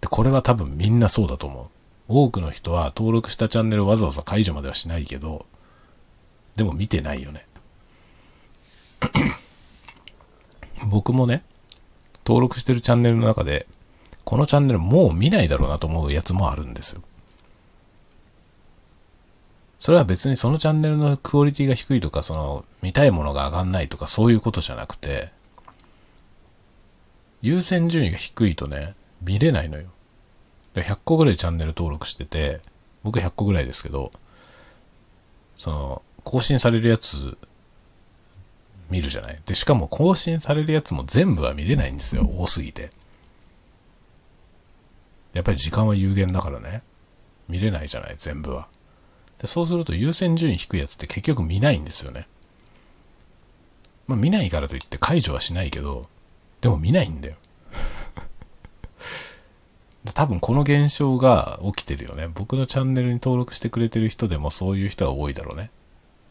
で、これは多分みんなそうだと思う。多くの人は登録したチャンネルをわざわざ解除まではしないけど、でも見てないよね。僕もね、登録してるチャンネルの中で、このチャンネルもう見ないだろうなと思うやつもあるんですよ。それは別にそのチャンネルのクオリティが低いとか、その見たいものが上がんないとかそういうことじゃなくて、優先順位が低いとね、見れないのよ。100個ぐらいチャンネル登録してて、僕100個ぐらいですけど、その、更新されるやつ、見るじゃない？で、しかも更新されるやつも全部は見れないんですよ。多すぎて。やっぱり時間は有限だからね。見れないじゃない？全部は。で、そうすると優先順位低いやつって結局見ないんですよね。まあ見ないからといって解除はしないけど、でも見ないんだよ。多分この現象が起きてるよね。僕のチャンネルに登録してくれてる人でもそういう人は多いだろうね。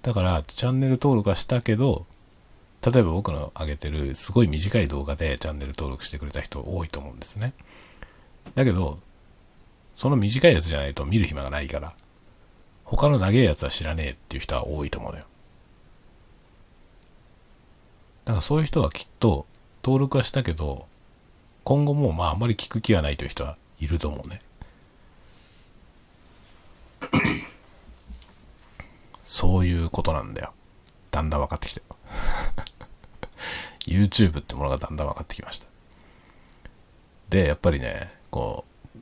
だから、チャンネル登録はしたけど、例えば僕の上げてるすごい短い動画でチャンネル登録してくれた人多いと思うんですね。だけど、その短いやつじゃないと見る暇がないから、他の長いやつは知らねえっていう人は多いと思うのよ。だからそういう人はきっと登録はしたけど、今後もまああんまり聞く気はないという人はいると思うね。そういうことなんだよ。だんだん分かってきたよ。YouTube ってものがだんだん分かってきました。で、やっぱりね、こう、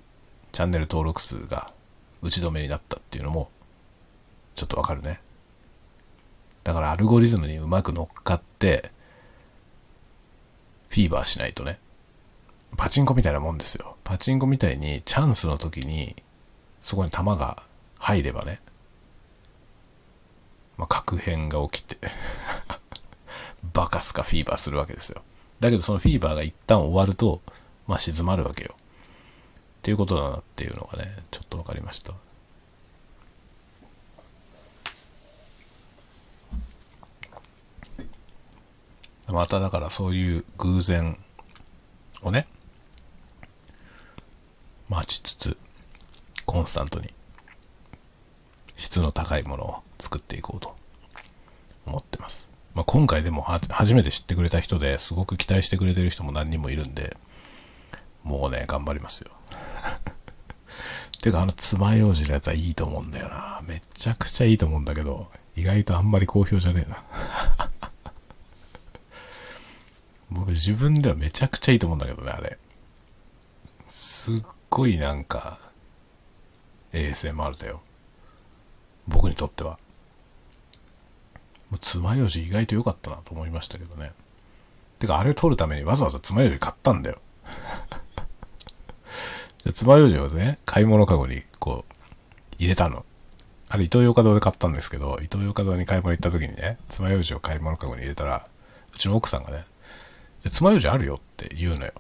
チャンネル登録数が打ち止めになったっていうのも、ちょっとわかるね。だからアルゴリズムにうまく乗っかって、フィーバーしないとね。パチンコみたいなもんですよ。パチンコみたいにチャンスの時に、そこに弾が入ればね、まあ、核変が起きて バカすかフィーバーするわけですよ。だけどそのフィーバーが一旦終わると、まあ静まるわけよ。っていうことだなっていうのがね、ちょっと分かりました。まただからそういう偶然をね、待ちつつ、コンスタントに質の高いものを作っていこうと思ってます。まあ、今回でも初めて知ってくれた人ですごく期待してくれてる人も何人もいるんで、もうね、頑張りますよ。てか、あの、爪楊枝のやつはいいと思うんだよな。めちゃくちゃいいと思うんだけど、意外とあんまり好評じゃねえな。僕自分ではめちゃくちゃいいと思うんだけどね、あれ。すっごいなんか、ASMR だよ。僕にとっては。爪楊枝意外と良かったなと思いましたけどね。てか、あれを取るためにわざわざ爪楊枝買ったんだよ。爪楊枝をね、買い物かごにこう、入れたの。あれ、イトーヨーカドーで買ったんですけど、イトーヨーカドーに買い物行った時にね、爪楊枝を買い物かごに入れたら、うちの奥さんがね、爪楊枝あるよって言うのよ。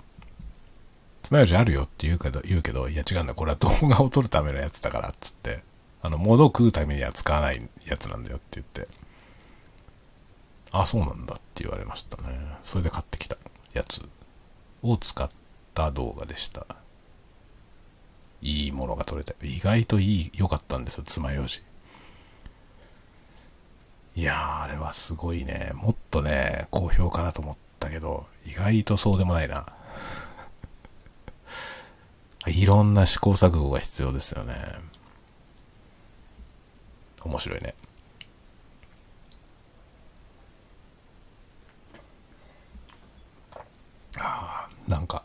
爪楊枝あるよって言うけど、言うけど、いや違うんだ、これは動画を撮るためのやつだから、つって、あの、物を食うためには使わないやつなんだよって言って、あ、そうなんだって言われましたね。それで買ってきたやつを使った動画でした。いいものが撮れて、意外といい、良かったんですよ、爪楊枝。いやー、あれはすごいね。もっとね、好評かなと思ったけど、意外とそうでもないな。いろんな試行錯誤が必要ですよね。面白いね。ああ、なんか、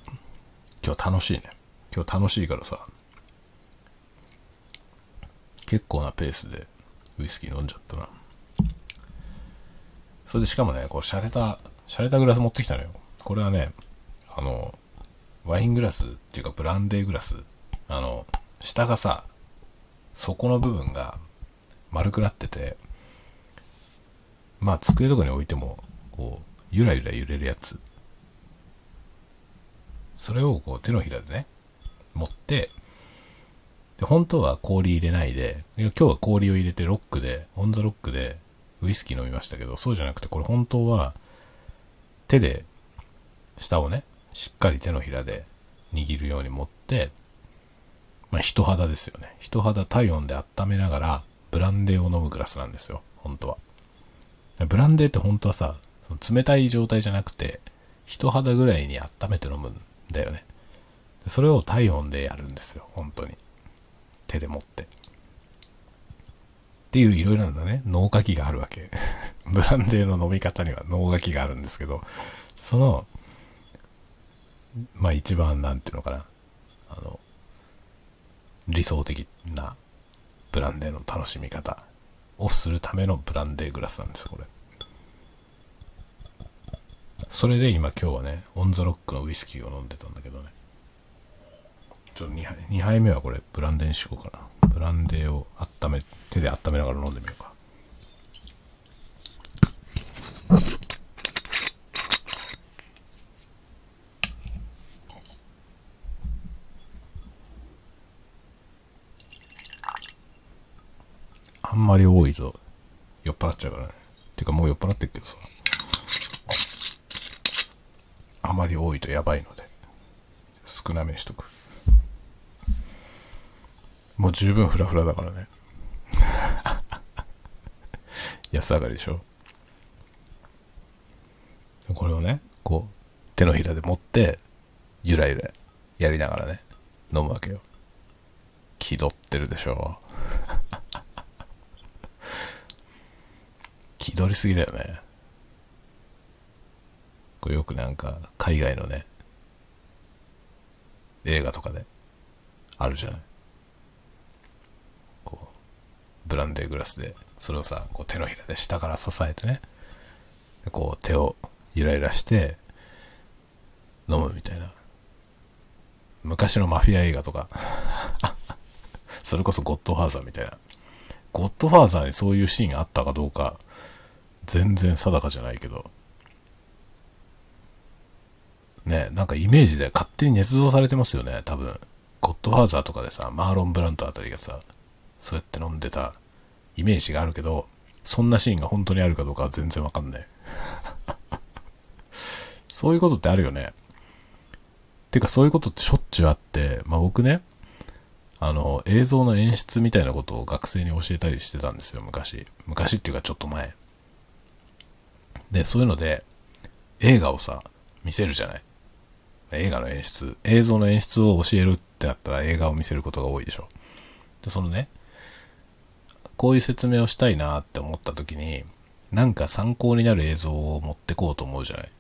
今日楽しいね。今日楽しいからさ、結構なペースでウイスキー飲んじゃったな。それでしかもね、こう、洒落た、洒落たグラス持ってきたのよ。これはね、あの、ワイングラスっていうかブランデーグラス。あの、下がさ、底の部分が丸くなってて、まあ机とかに置いても、こう、ゆらゆら揺れるやつ。それをこう手のひらでね、持って、で、本当は氷入れないで、今日は氷を入れてロックで、オンザロックでウイスキー飲みましたけど、そうじゃなくて、これ本当は手で下をね、しっかり手のひらで握るように持って、まあ人肌ですよね。人肌体温で温めながら、ブランデーを飲むグラスなんですよ、本当は。ブランデーって本当はさ、その冷たい状態じゃなくて、人肌ぐらいに温めて飲むだよね。それを体温でやるんですよ、本当に。手で持って。っていういろいろなね、脳書きがあるわけ。ブランデーの飲み方には脳書きがあるんですけど、その、まあ一番なんていうのかな、あの、理想的なブランデーの楽しみ方オフするためのブランデーグラスなんですこれそれで今今日はねオンザロックのウイスキーを飲んでたんだけどねちょっと2杯 ,2 杯目はこれブランデーにしようかなブランデーを温め手で温めながら飲んでみようかあんまり多いと酔っ払っちゃうからね。てかもう酔っ払ってるけどさ。あまり多いとやばいので、少なめにしとく。もう十分フラフラだからね。安上がりでしょ。これをね、こう、手のひらで持って、ゆらゆらやりながらね、飲むわけよ。気取ってるでしょ。気取りすぎだよね。これよくなんか、海外のね、映画とかで、あるじゃない。こう、ブランデーグラスで、それをさ、こう手のひらで下から支えてね、こう手をゆらゆらして飲むみたいな。昔のマフィア映画とか。それこそゴッドファーザーみたいな。ゴッドファーザーにそういうシーンあったかどうか全然定かじゃないけど。ねなんかイメージで勝手に捏造されてますよね多分ゴッドファーザーとかでさマーロン・ブラントあたりがさそうやって飲んでたイメージがあるけどそんなシーンが本当にあるかどうかは全然わかんない そういうことってあるよね。てかそういうことってしょっちゅうあって、まあ僕ね、あの、映像の演出みたいなことを学生に教えたりしてたんですよ、昔。昔っていうかちょっと前。で、そういうので、映画をさ、見せるじゃない映画の演出、映像の演出を教えるってなったら映画を見せることが多いでしょ。で、そのね、こういう説明をしたいなって思った時に、なんか参考になる映像を持ってこうと思うじゃない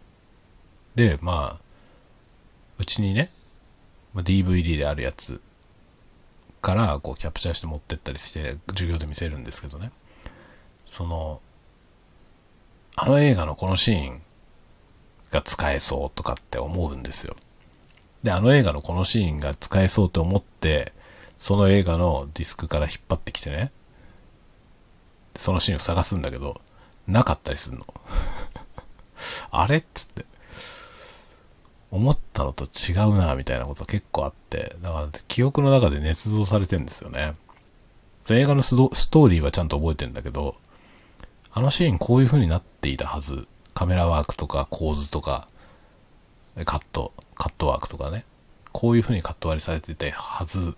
で、まあ、うちにね、まあ、DVD であるやつからこうキャプチャーして持ってったりして授業で見せるんですけどね。その、あの映画のこのシーンが使えそうとかって思うんですよ。で、あの映画のこのシーンが使えそうと思って、その映画のディスクから引っ張ってきてね、そのシーンを探すんだけど、なかったりするの。あれっつって。思ったのと違うな、みたいなこと結構あって、だから記憶の中で捏造されてんですよね。映画のストーリーはちゃんと覚えてんだけど、あのシーンこういう風になっていたはず。カメラワークとか構図とか、カット、カットワークとかね。こういう風にカット割りされてたはず。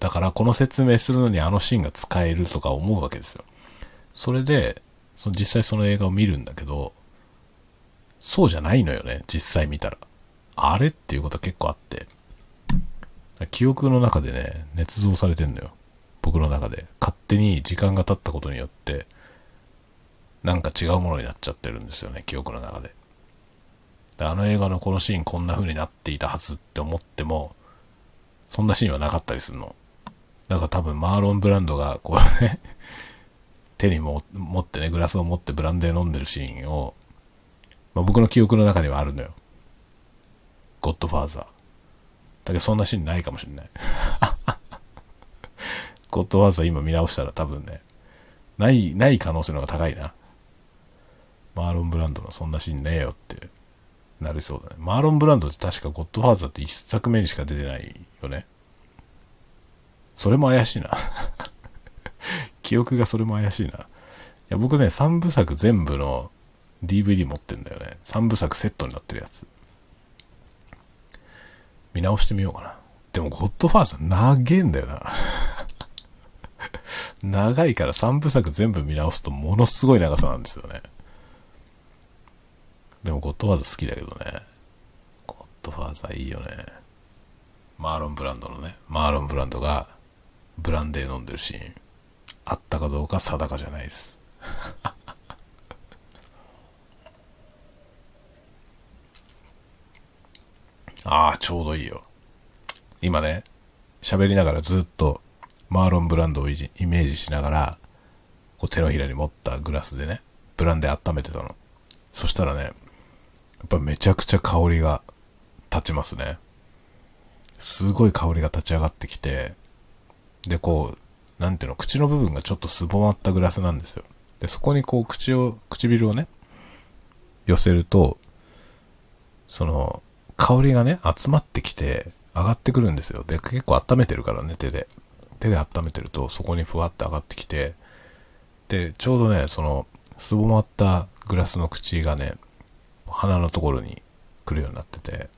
だからこの説明するのにあのシーンが使えるとか思うわけですよ。それで、その実際その映画を見るんだけど、そうじゃないのよね、実際見たら。あれっていうことは結構あって。記憶の中でね、捏造されてんのよ。僕の中で。勝手に時間が経ったことによって、なんか違うものになっちゃってるんですよね、記憶の中で。であの映画のこのシーンこんな風になっていたはずって思っても、そんなシーンはなかったりするの。だから多分マーロン・ブランドがこうね 手にも持ってね、グラスを持ってブランデー飲んでるシーンを、まあ、僕の記憶の中にはあるのよ。ゴッドファーザー。だけどそんなシーンないかもしんない。ゴッドファーザー今見直したら多分ね、ない、ない可能性の方が高いな。マーロン・ブランドのそんなシーンねえよってなりそうだね。マーロン・ブランドって確かゴッドファーザーって一作目にしか出てないよね。それも怪しいな。記憶がそれも怪しいな。いや、僕ね、3部作全部の DVD 持ってんだよね。3部作セットになってるやつ。見直してみようかな。でも、ゴッドファーザー長えんだよな。長いから3部作全部見直すとものすごい長さなんですよね。でも、ゴッドファーザー好きだけどね。ゴッドファーザーいいよね。マーロン・ブランドのね、マーロン・ブランドがブランデー飲んでるシーン。あったかどうか定かじゃないです。ああ、ちょうどいいよ。今ね、喋りながらずっとマーロンブランドをイメージしながらこう手のひらに持ったグラスでね、ブランデー温めてたの。そしたらね、やっぱめちゃくちゃ香りが立ちますね。すごい香りが立ち上がってきて、で、こう、なんていうの、口の部分がちょっとすぼまったグラスなんですよ。で、そこにこう口を、唇をね、寄せると、その、香りがね、集まってきて、上がってくるんですよ。で、結構温めてるからね、手で。手で温めてると、そこにふわって上がってきて、で、ちょうどね、その、すぼまったグラスの口がね、鼻のところに来るようになってて、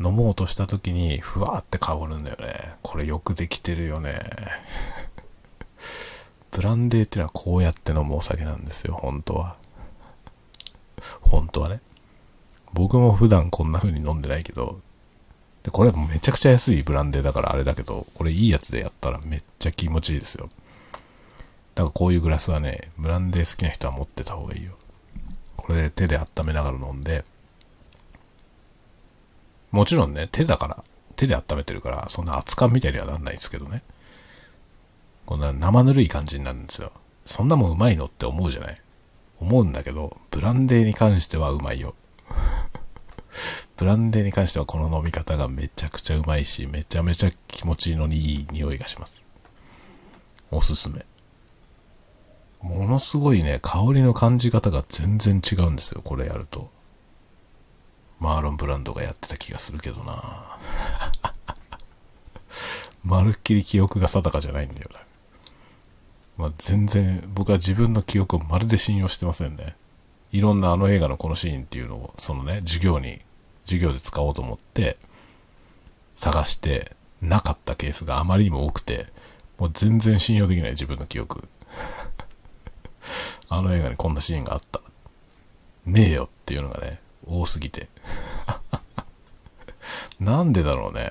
飲もうとした時に、ふわーって香るんだよね。これよくできてるよね。ブランデーっていうのはこうやって飲むお酒なんですよ、本当は。本当はね。僕も普段こんな風に飲んでないけど、で、これめちゃくちゃ安いブランデーだからあれだけど、これいいやつでやったらめっちゃ気持ちいいですよ。だからこういうグラスはね、ブランデー好きな人は持ってた方がいいよ。これで手で温めながら飲んで、もちろんね、手だから、手で温めてるから、そんな熱燗みたいにはなんないですけどね。こんな生ぬるい感じになるんですよ。そんなもんうまいのって思うじゃない思うんだけど、ブランデーに関してはうまいよ。ブランデーに関してはこの飲み方がめちゃくちゃうまいし、めちゃめちゃ気持ちいいのにいい匂いがします。おすすめ。ものすごいね、香りの感じ方が全然違うんですよ、これやると。マーロンブランドがやってた気がするけどな まるっきり記憶が定かじゃないんだよな。まあ、全然、僕は自分の記憶をまるで信用してませんね。いろんなあの映画のこのシーンっていうのを、そのね、授業に、授業で使おうと思って、探して、なかったケースがあまりにも多くて、もう全然信用できない自分の記憶。あの映画にこんなシーンがあった。ねえよっていうのがね、多すぎて。なんでだろうね。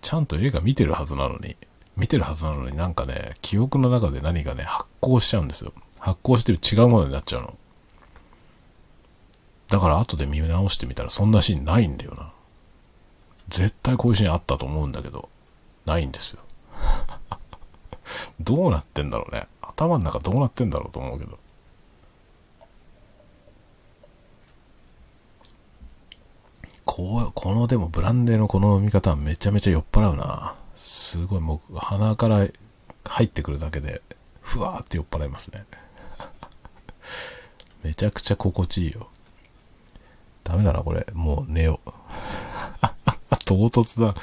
ちゃんと映画見てるはずなのに、見てるはずなのになんかね、記憶の中で何かね、発光しちゃうんですよ。発光して違うものになっちゃうの。だから後で見直してみたらそんなシーンないんだよな。絶対こういうシーンあったと思うんだけど、ないんですよ。どうなってんだろうね。頭の中どうなってんだろうと思うけど。こう、このでもブランデーのこの飲み方はめちゃめちゃ酔っ払うな。すごいもう鼻から入ってくるだけで、ふわーって酔っ払いますね。めちゃくちゃ心地いいよ。ダメだな、これ。もう寝よう。唐突だ。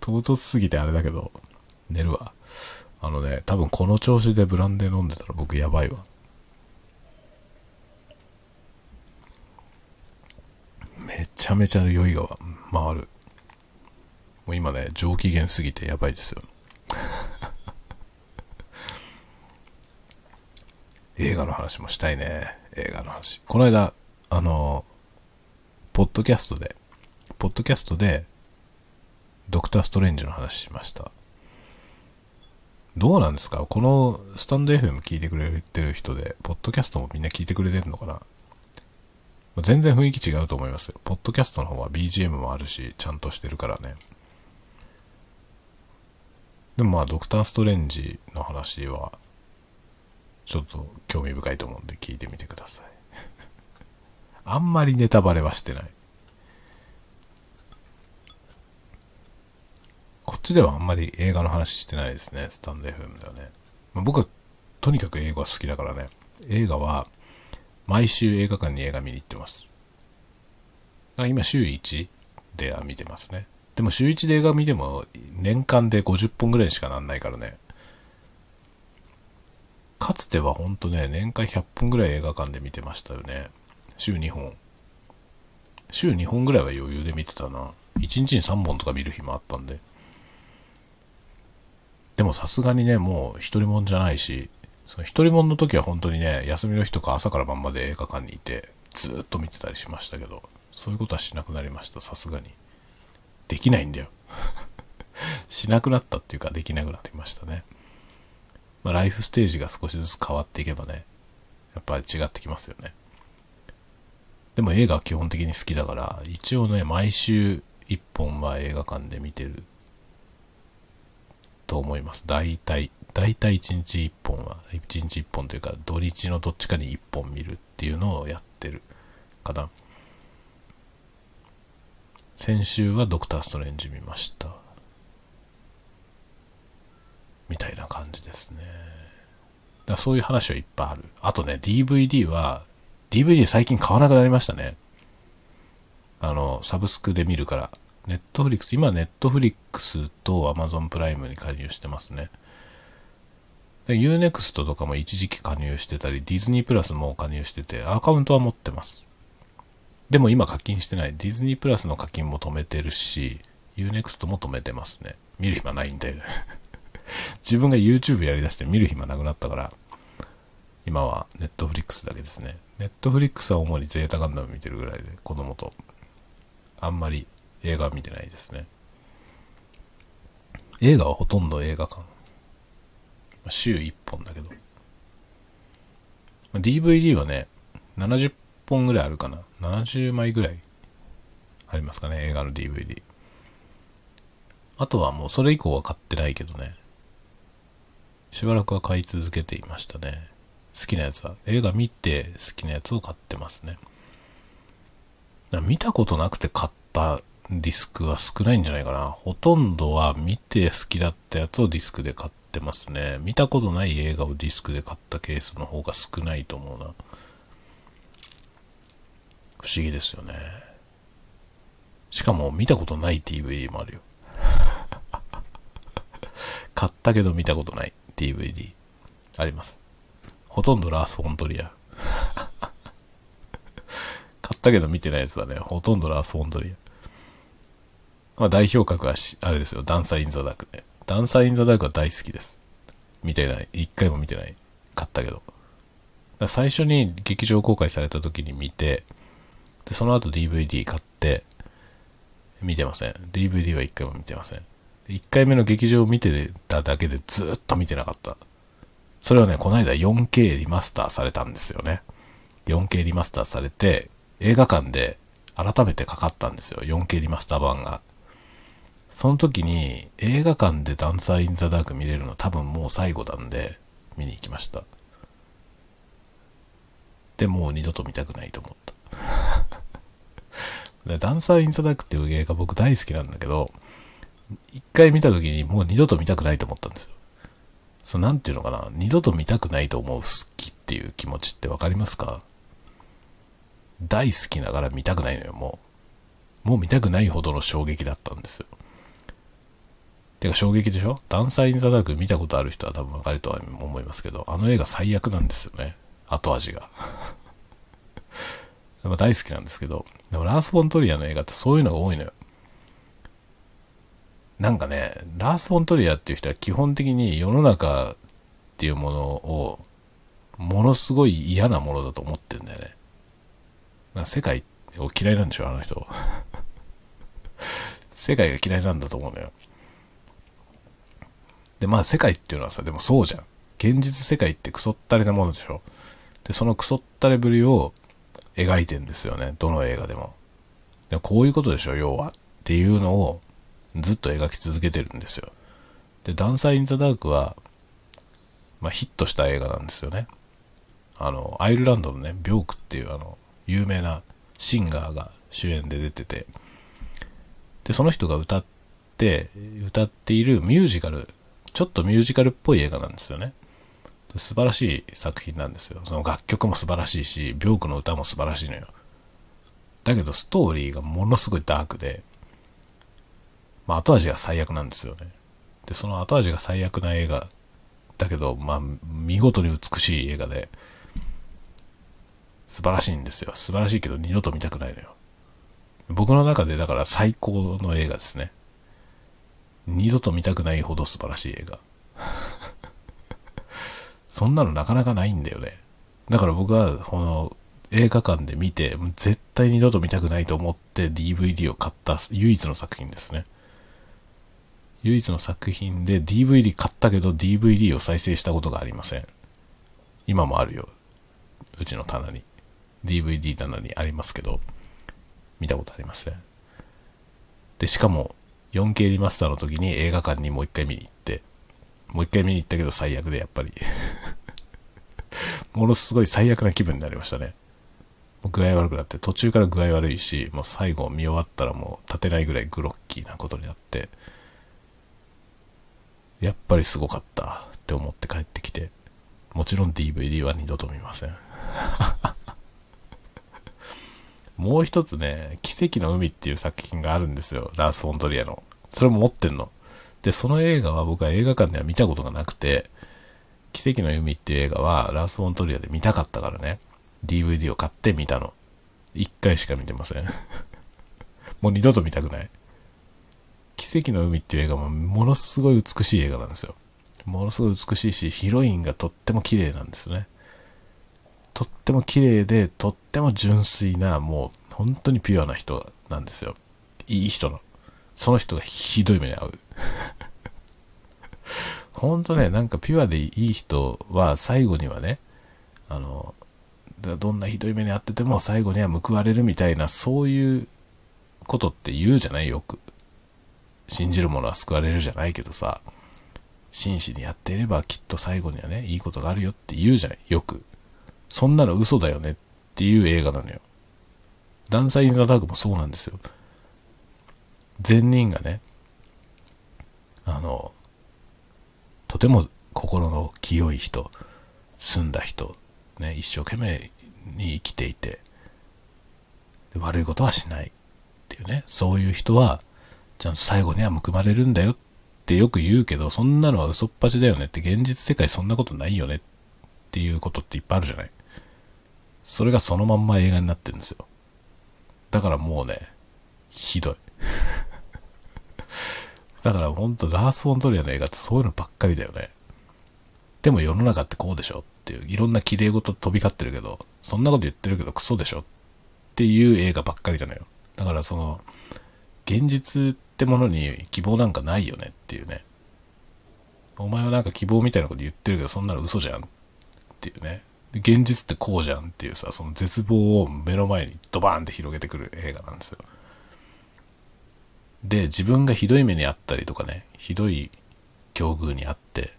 唐突すぎてあれだけど、寝るわ。あのね、多分この調子でブランデー飲んでたら僕やばいわ。めちゃめちゃ酔いが回る。もう今ね、上機嫌すぎてやばいですよ。映画の話もしたいね。映画の話。この間、あの、ポッドキャストで、ポッドキャストで、ドクター・ストレンジの話しました。どうなんですか？このスタンド FM 聞いてくれてる人で、ポッドキャストもみんな聞いてくれてるのかな？全然雰囲気違うと思いますよ。ポッドキャストの方は BGM もあるし、ちゃんとしてるからね。でもまあ、ドクター・ストレンジの話は、ちょっと興味深いと思うんで聞いてみてください。あんまりネタバレはしてない。こっちではあんまり映画の話してないですね、スタンド FM ではね。まあ、僕はとにかく英語が好きだからね。映画は毎週映画館に映画見に行ってます。あ今週1では見てますね。でも週1で映画見ても年間で50本ぐらいしかなんないからね。かつてはほんとね、年間100本ぐらい映画館で見てましたよね。週2本。週2本ぐらいは余裕で見てたな。1日に3本とか見る日もあったんで。でもさすがにね、もう一人もんじゃないし、その一人もんの時は本当にね、休みの日とか朝から晩まで映画館にいて、ずっと見てたりしましたけど、そういうことはしなくなりました、さすがに。できないんだよ。しなくなったっていうか、できなくなってきましたね。まあ、ライフステージが少しずつ変わっていけばね、やっぱり違ってきますよね。でも映画は基本的に好きだから、一応ね、毎週1本は映画館で見てると思います。大体、大体1日1本は、1日1本というか、土日のどっちかに1本見るっていうのをやってるかな。先週はドクターストレンジ見ました。みたいな感じですね。だそういう話はいっぱいある。あとね、DVD は、DVD 最近買わなくなりましたね。あの、サブスクで見るから。ネットフリックス、今ネットフリックスと Amazon プライムに加入してますね。Unext とかも一時期加入してたり、ディズニープラスも加入してて、アカウントは持ってます。でも今課金してない。ディズニープラスの課金も止めてるし、Unext も止めてますね。見る暇ないんで。自分が YouTube やりだして見る暇なくなったから、今は Netflix だけですね。Netflix は主にゼータガンダム見てるぐらいで、子供と。あんまり映画は見てないですね。映画はほとんど映画館。週1本だけど。DVD はね、70本ぐらいあるかな。70枚ぐらいありますかね、映画の DVD。あとはもうそれ以降は買ってないけどね。しばらくは買い続けていましたね。好きなやつは。映画見て好きなやつを買ってますね。見たことなくて買ったディスクは少ないんじゃないかな。ほとんどは見て好きだったやつをディスクで買ってますね。見たことない映画をディスクで買ったケースの方が少ないと思うな。不思議ですよね。しかも見たことない DVD もあるよ。買ったけど見たことない DVD あります。ほとんどラース・フォントリア。買ったけど見てないやつはね、ほとんどラース・フォントリア。まあ代表格はし、あれですよ、ダンサー・イン・ザ・ダークね。ダンサー・イン・ザ・ダークは大好きです。見てない。一回も見てない。買ったけど。最初に劇場公開された時に見て、で、その後 DVD 買って、見てません。DVD は一回も見てません。1回目の劇場を見てただけでずっと見てなかった。それはね、この間 4K リマスターされたんですよね。4K リマスターされて、映画館で改めてかかったんですよ。4K リマスター版が。その時に映画館でダンサー・イン・ザ・ダーク見れるの多分もう最後なんで見に行きました。で、もう二度と見たくないと思った。ダンサー・イン・ザ・ダークっていう映画僕大好きなんだけど、一回見た時にもう二度と見たくないと思ったんですよ。そう、なんていうのかな、二度と見たくないと思う好きっていう気持ちってわかりますか？大好きながら見たくないのよ、もう。もう見たくないほどの衝撃だったんですよ。てか衝撃でしょ？ダンサー・イン・ザ・ダーク見たことある人は多分わかるとは思いますけど、あの映画最悪なんですよね。後味が。大好きなんですけど、でもラース・フォントリアの映画ってそういうのが多いのよ。なんかね、ラース・フォントリアっていう人は基本的に世の中っていうものを、ものすごい嫌なものだと思ってるんだよね。な世界を嫌いなんでしょ、あの人。世界が嫌いなんだと思うのよ。で、まあ世界っていうのはさ、でもそうじゃん。現実世界ってクソったれなものでしょ。で、そのクソったれぶりを描いてんですよね。どの映画でも。でもこういうことでしょ、要は。っていうのをずっと描き続けてるんですよ。で、ダンサー・イン・ザ・ダークは、まあ、ヒットした映画なんですよね。あの、アイルランドのね、ビョークっていうあの、有名なシンガーが主演で出てて、で、その人が歌って、歌っているミュージカル、ちょっとミュージカルっぽい映画なんですよね。素晴らしい作品なんですよ。その楽曲も素晴らしいし、ビョークの歌も素晴らしいのよ。だけどストーリーがものすごいダークで、まあ、後味が最悪なんですよね。で、その後味が最悪な映画、だけど、まあ、見事に美しい映画で、素晴らしいんですよ。素晴らしいけど、二度と見たくないのよ。僕の中で、だから最高の映画ですね。二度と見たくないほど素晴らしい映画。そんなのなかなかないんだよね。だから僕は、この、映画館で見て、絶対二度と見たくないと思って DVD を買った唯一の作品ですね。唯一の作品で DVD 買ったけど DVD を再生したことがありません。今もあるよ。うちの棚に。DVD 棚にありますけど、見たことありません。で、しかも 4K リマスターの時に映画館にもう一回見に行って、もう一回見に行ったけど最悪でやっぱり ものすごい最悪な気分になりましたね。具合悪くなって、途中から具合悪いし、もう最後見終わったらもう立てないぐらいグロッキーなことになって、やっぱりすごかったって思って帰ってきて、もちろん DVD は二度と見ません。もう一つね、奇跡の海っていう作品があるんですよ。ラース・フォントリアの。それも持ってんの。で、その映画は僕は映画館では見たことがなくて、奇跡の海っていう映画はラース・フォントリアで見たかったからね。DVD を買って見たの。一回しか見てません。もう二度と見たくない。奇跡の海っていう映画もものすごい美しい映画なんですよ。ものすごい美しいし、ヒロインがとっても綺麗なんですね。とっても綺麗で、とっても純粋な、もう本当にピュアな人なんですよ。いい人の。その人がひどい目に遭う。本当ね、なんかピュアでいい人は最後にはね、あの、どんなひどい目に遭ってても最後には報われるみたいな、そういうことって言うじゃない？よく。信じる者は救われるじゃないけどさ、真摯にやっていればきっと最後にはね、いいことがあるよって言うじゃない？よく。そんなの嘘だよねっていう映画なのよ。ダンサーインザダークもそうなんですよ。善人がね、あの、とても心の清い人、澄んだ人、ね、一生懸命に生きていて、悪いことはしないっていうね、そういう人は、ちゃんと最後には報われるんだよってよく言うけど、そんなのは嘘っぱちだよねって、現実世界そんなことないよねっていうことっていっぱいあるじゃない。それがそのまんま映画になってるんですよ。だからもうね、ひどい。だからほんとラース・フォントリアの映画ってそういうのばっかりだよね。でも世の中ってこうでしょっていう、いろんな綺麗事飛び交ってるけど、そんなこと言ってるけどクソでしょっていう映画ばっかりじゃなのよ。だからその、現実ってものに希望なんかないよねっていうね。お前はなんか希望みたいなこと言ってるけど、そんなの嘘じゃんっていうね。現実ってこうじゃんっていうさ、その絶望を目の前にドバーンって広げてくる映画なんですよ。で、自分がひどい目にあったりとかね、ひどい境遇にあって、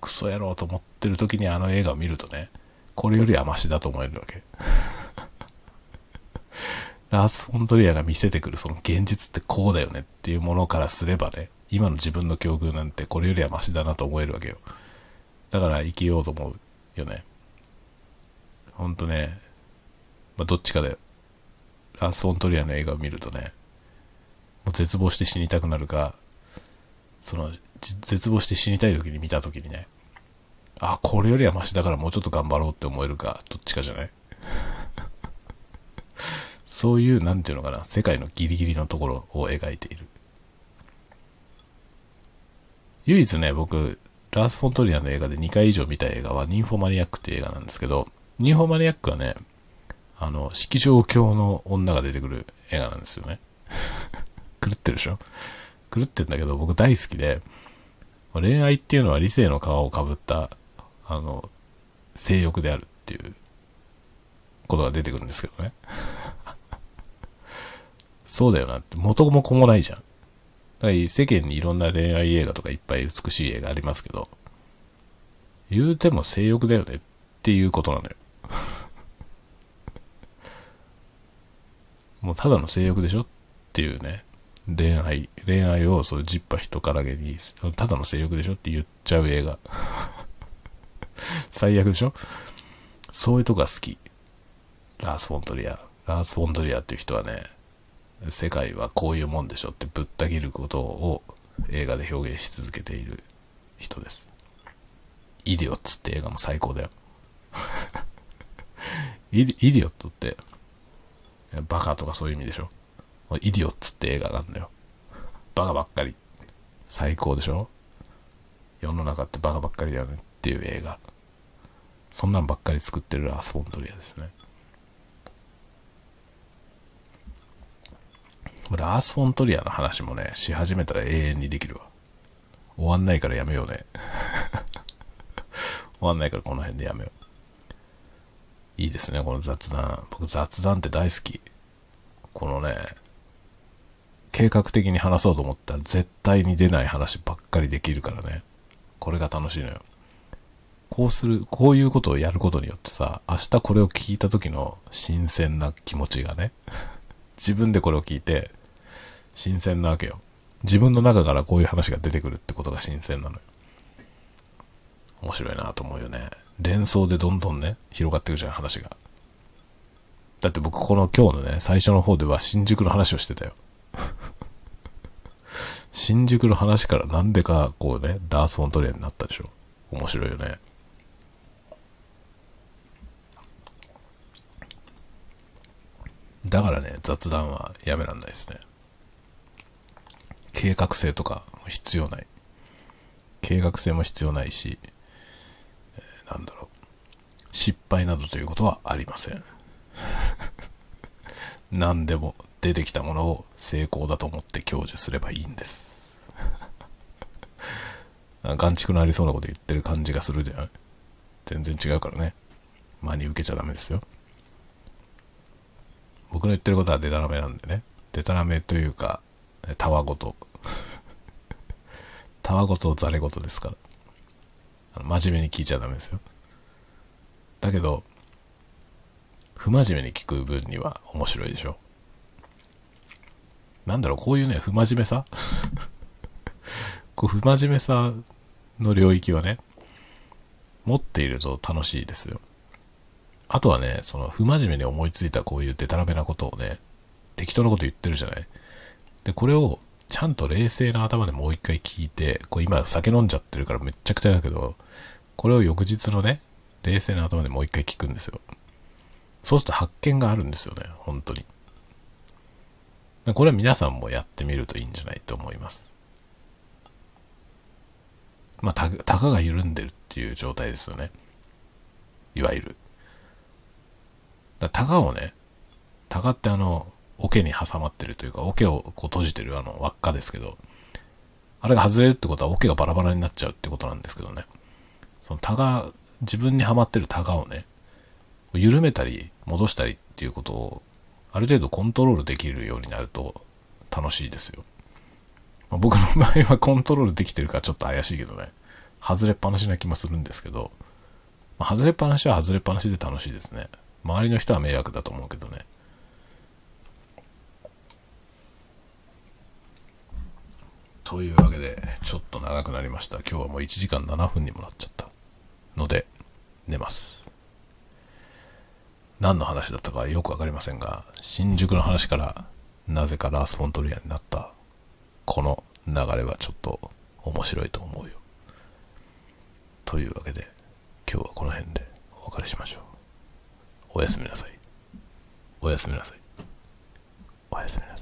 クソ野郎と思ってる時にあの映画を見るとね、これよりはマシだと思えるわけ。ラース・フォントリアが見せてくるその現実ってこうだよねっていうものからすればね、今の自分の境遇なんてこれよりはマシだなと思えるわけよ。だから生きようと思うよね。ほんとね、まあ、どっちかだよ。ラース・フォントリアの映画を見るとね、もう絶望して死にたくなるか、その、絶望して死にたい時に見た時にね、あ、これよりはマシだからもうちょっと頑張ろうって思えるか、どっちかじゃない？そういう、なんていうのかな、世界のギリギリのところを描いている。唯一ね、僕、ラース・フォントリアの映画で2回以上見た映画は、ニンフォマニアックっていう映画なんですけど、ニンフォマニアックはね、あの、式場教の女が出てくる映画なんですよね。狂ってるでしょ？狂ってんだけど、僕大好きで、恋愛っていうのは理性の皮をかぶった、あの、性欲であるっていうことが出てくるんですけどね。そうだよなって、元も子もないじゃん。だから世間にいろんな恋愛映画とかいっぱい美しい映画ありますけど、言うても性欲だよねっていうことなのよ。もうただの性欲でしょっていうね。恋愛、恋愛をそうジッパ人からげに、ただの性欲でしょって言っちゃう映画。最悪でしょ？そういうとこが好き。ラース・フォントリア。ラース・フォントリアっていう人はね、世界はこういうもんでしょってぶった切ることを映画で表現し続けている人です。イディオッツって映画も最高だよ。イディオットって、バカとかそういう意味でしょ？イディオッツって映画があるのよ。バカばっかり。最高でしょ？世の中ってバカばっかりだよねっていう映画。そんなんばっかり作ってるラース・フォントリアですね。ラース・フォントリアの話もね、し始めたら永遠にできるわ。終わんないからやめようね。終わんないからこの辺でやめよう。いいですね、この雑談。僕雑談って大好き。このね、計画的に話そうと思ったら絶対に出ない話ばっかりできるからね。これが楽しいのよ。こうする、こういうことをやることによってさ、明日これを聞いた時の新鮮な気持ちがね、自分でこれを聞いて、新鮮なわけよ。自分の中からこういう話が出てくるってことが新鮮なのよ。面白いなと思うよね。連想でどんどんね、広がっていくじゃん、話が。だって僕この今日のね、最初の方では新宿の話をしてたよ。新宿の話からなんでかこうね、ラース・フォントリアになったでしょ。面白いよね。だからね、雑談はやめらんないですね。計画性とか必要ない。計画性も必要ないし、なんだろう。失敗などということはありません。何でも出てきたものを成功だと思って享受すればいいんです。眼畜のありそうなこと言ってる感じがするじゃない全然違うからね。真に受けちゃダメですよ。僕の言ってることはデタラメなんでね。デタラメというか、たわごと。たわごとざれごとですから。真面目に聞いちゃダメですよ。だけど、不真面目に聞く分には面白いでしょ。なんだろう、こういうね、不真面目さ？こう不真面目さの領域はね、持っていると楽しいですよ。あとはね、その不真面目に思いついたこういうデタラメなことをね、適当なこと言ってるじゃない。で、これをちゃんと冷静な頭でもう一回聞いて、こう今酒飲んじゃってるからめっちゃくちゃだけど、これを翌日のね、冷静な頭でもう一回聞くんですよ。そうすると発見があるんですよね、本当に。これは皆さんもやってみるといいんじゃないと思います。まあ、た、たかが緩んでるっていう状態ですよね。いわゆる。だタガをね、タガってあの、桶に挟まってるというか、桶をこう閉じてるあの輪っかですけど、あれが外れるってことは桶がバラバラになっちゃうってことなんですけどね。そのタガ、自分にはまってるタガをね、緩めたり戻したりっていうことをある程度コントロールできるようになると楽しいですよ。まあ、僕の場合は コントロールできてるかちょっと怪しいけどね、外れっぱなしな気もするんですけど、まあ、外れっぱなしは外れっぱなしで楽しいですね。周りの人は迷惑だと思うけどね。というわけで、ちょっと長くなりました。今日はもう1時間7分にもなっちゃったので、寝ます。何の話だったかよくわかりませんが、新宿の話からなぜかラース・フォントリアになったこの流れはちょっと面白いと思うよ。というわけで、今日はこの辺でお別れしましょう。おやすみなさい。おやすみなさい。おやすみなさい。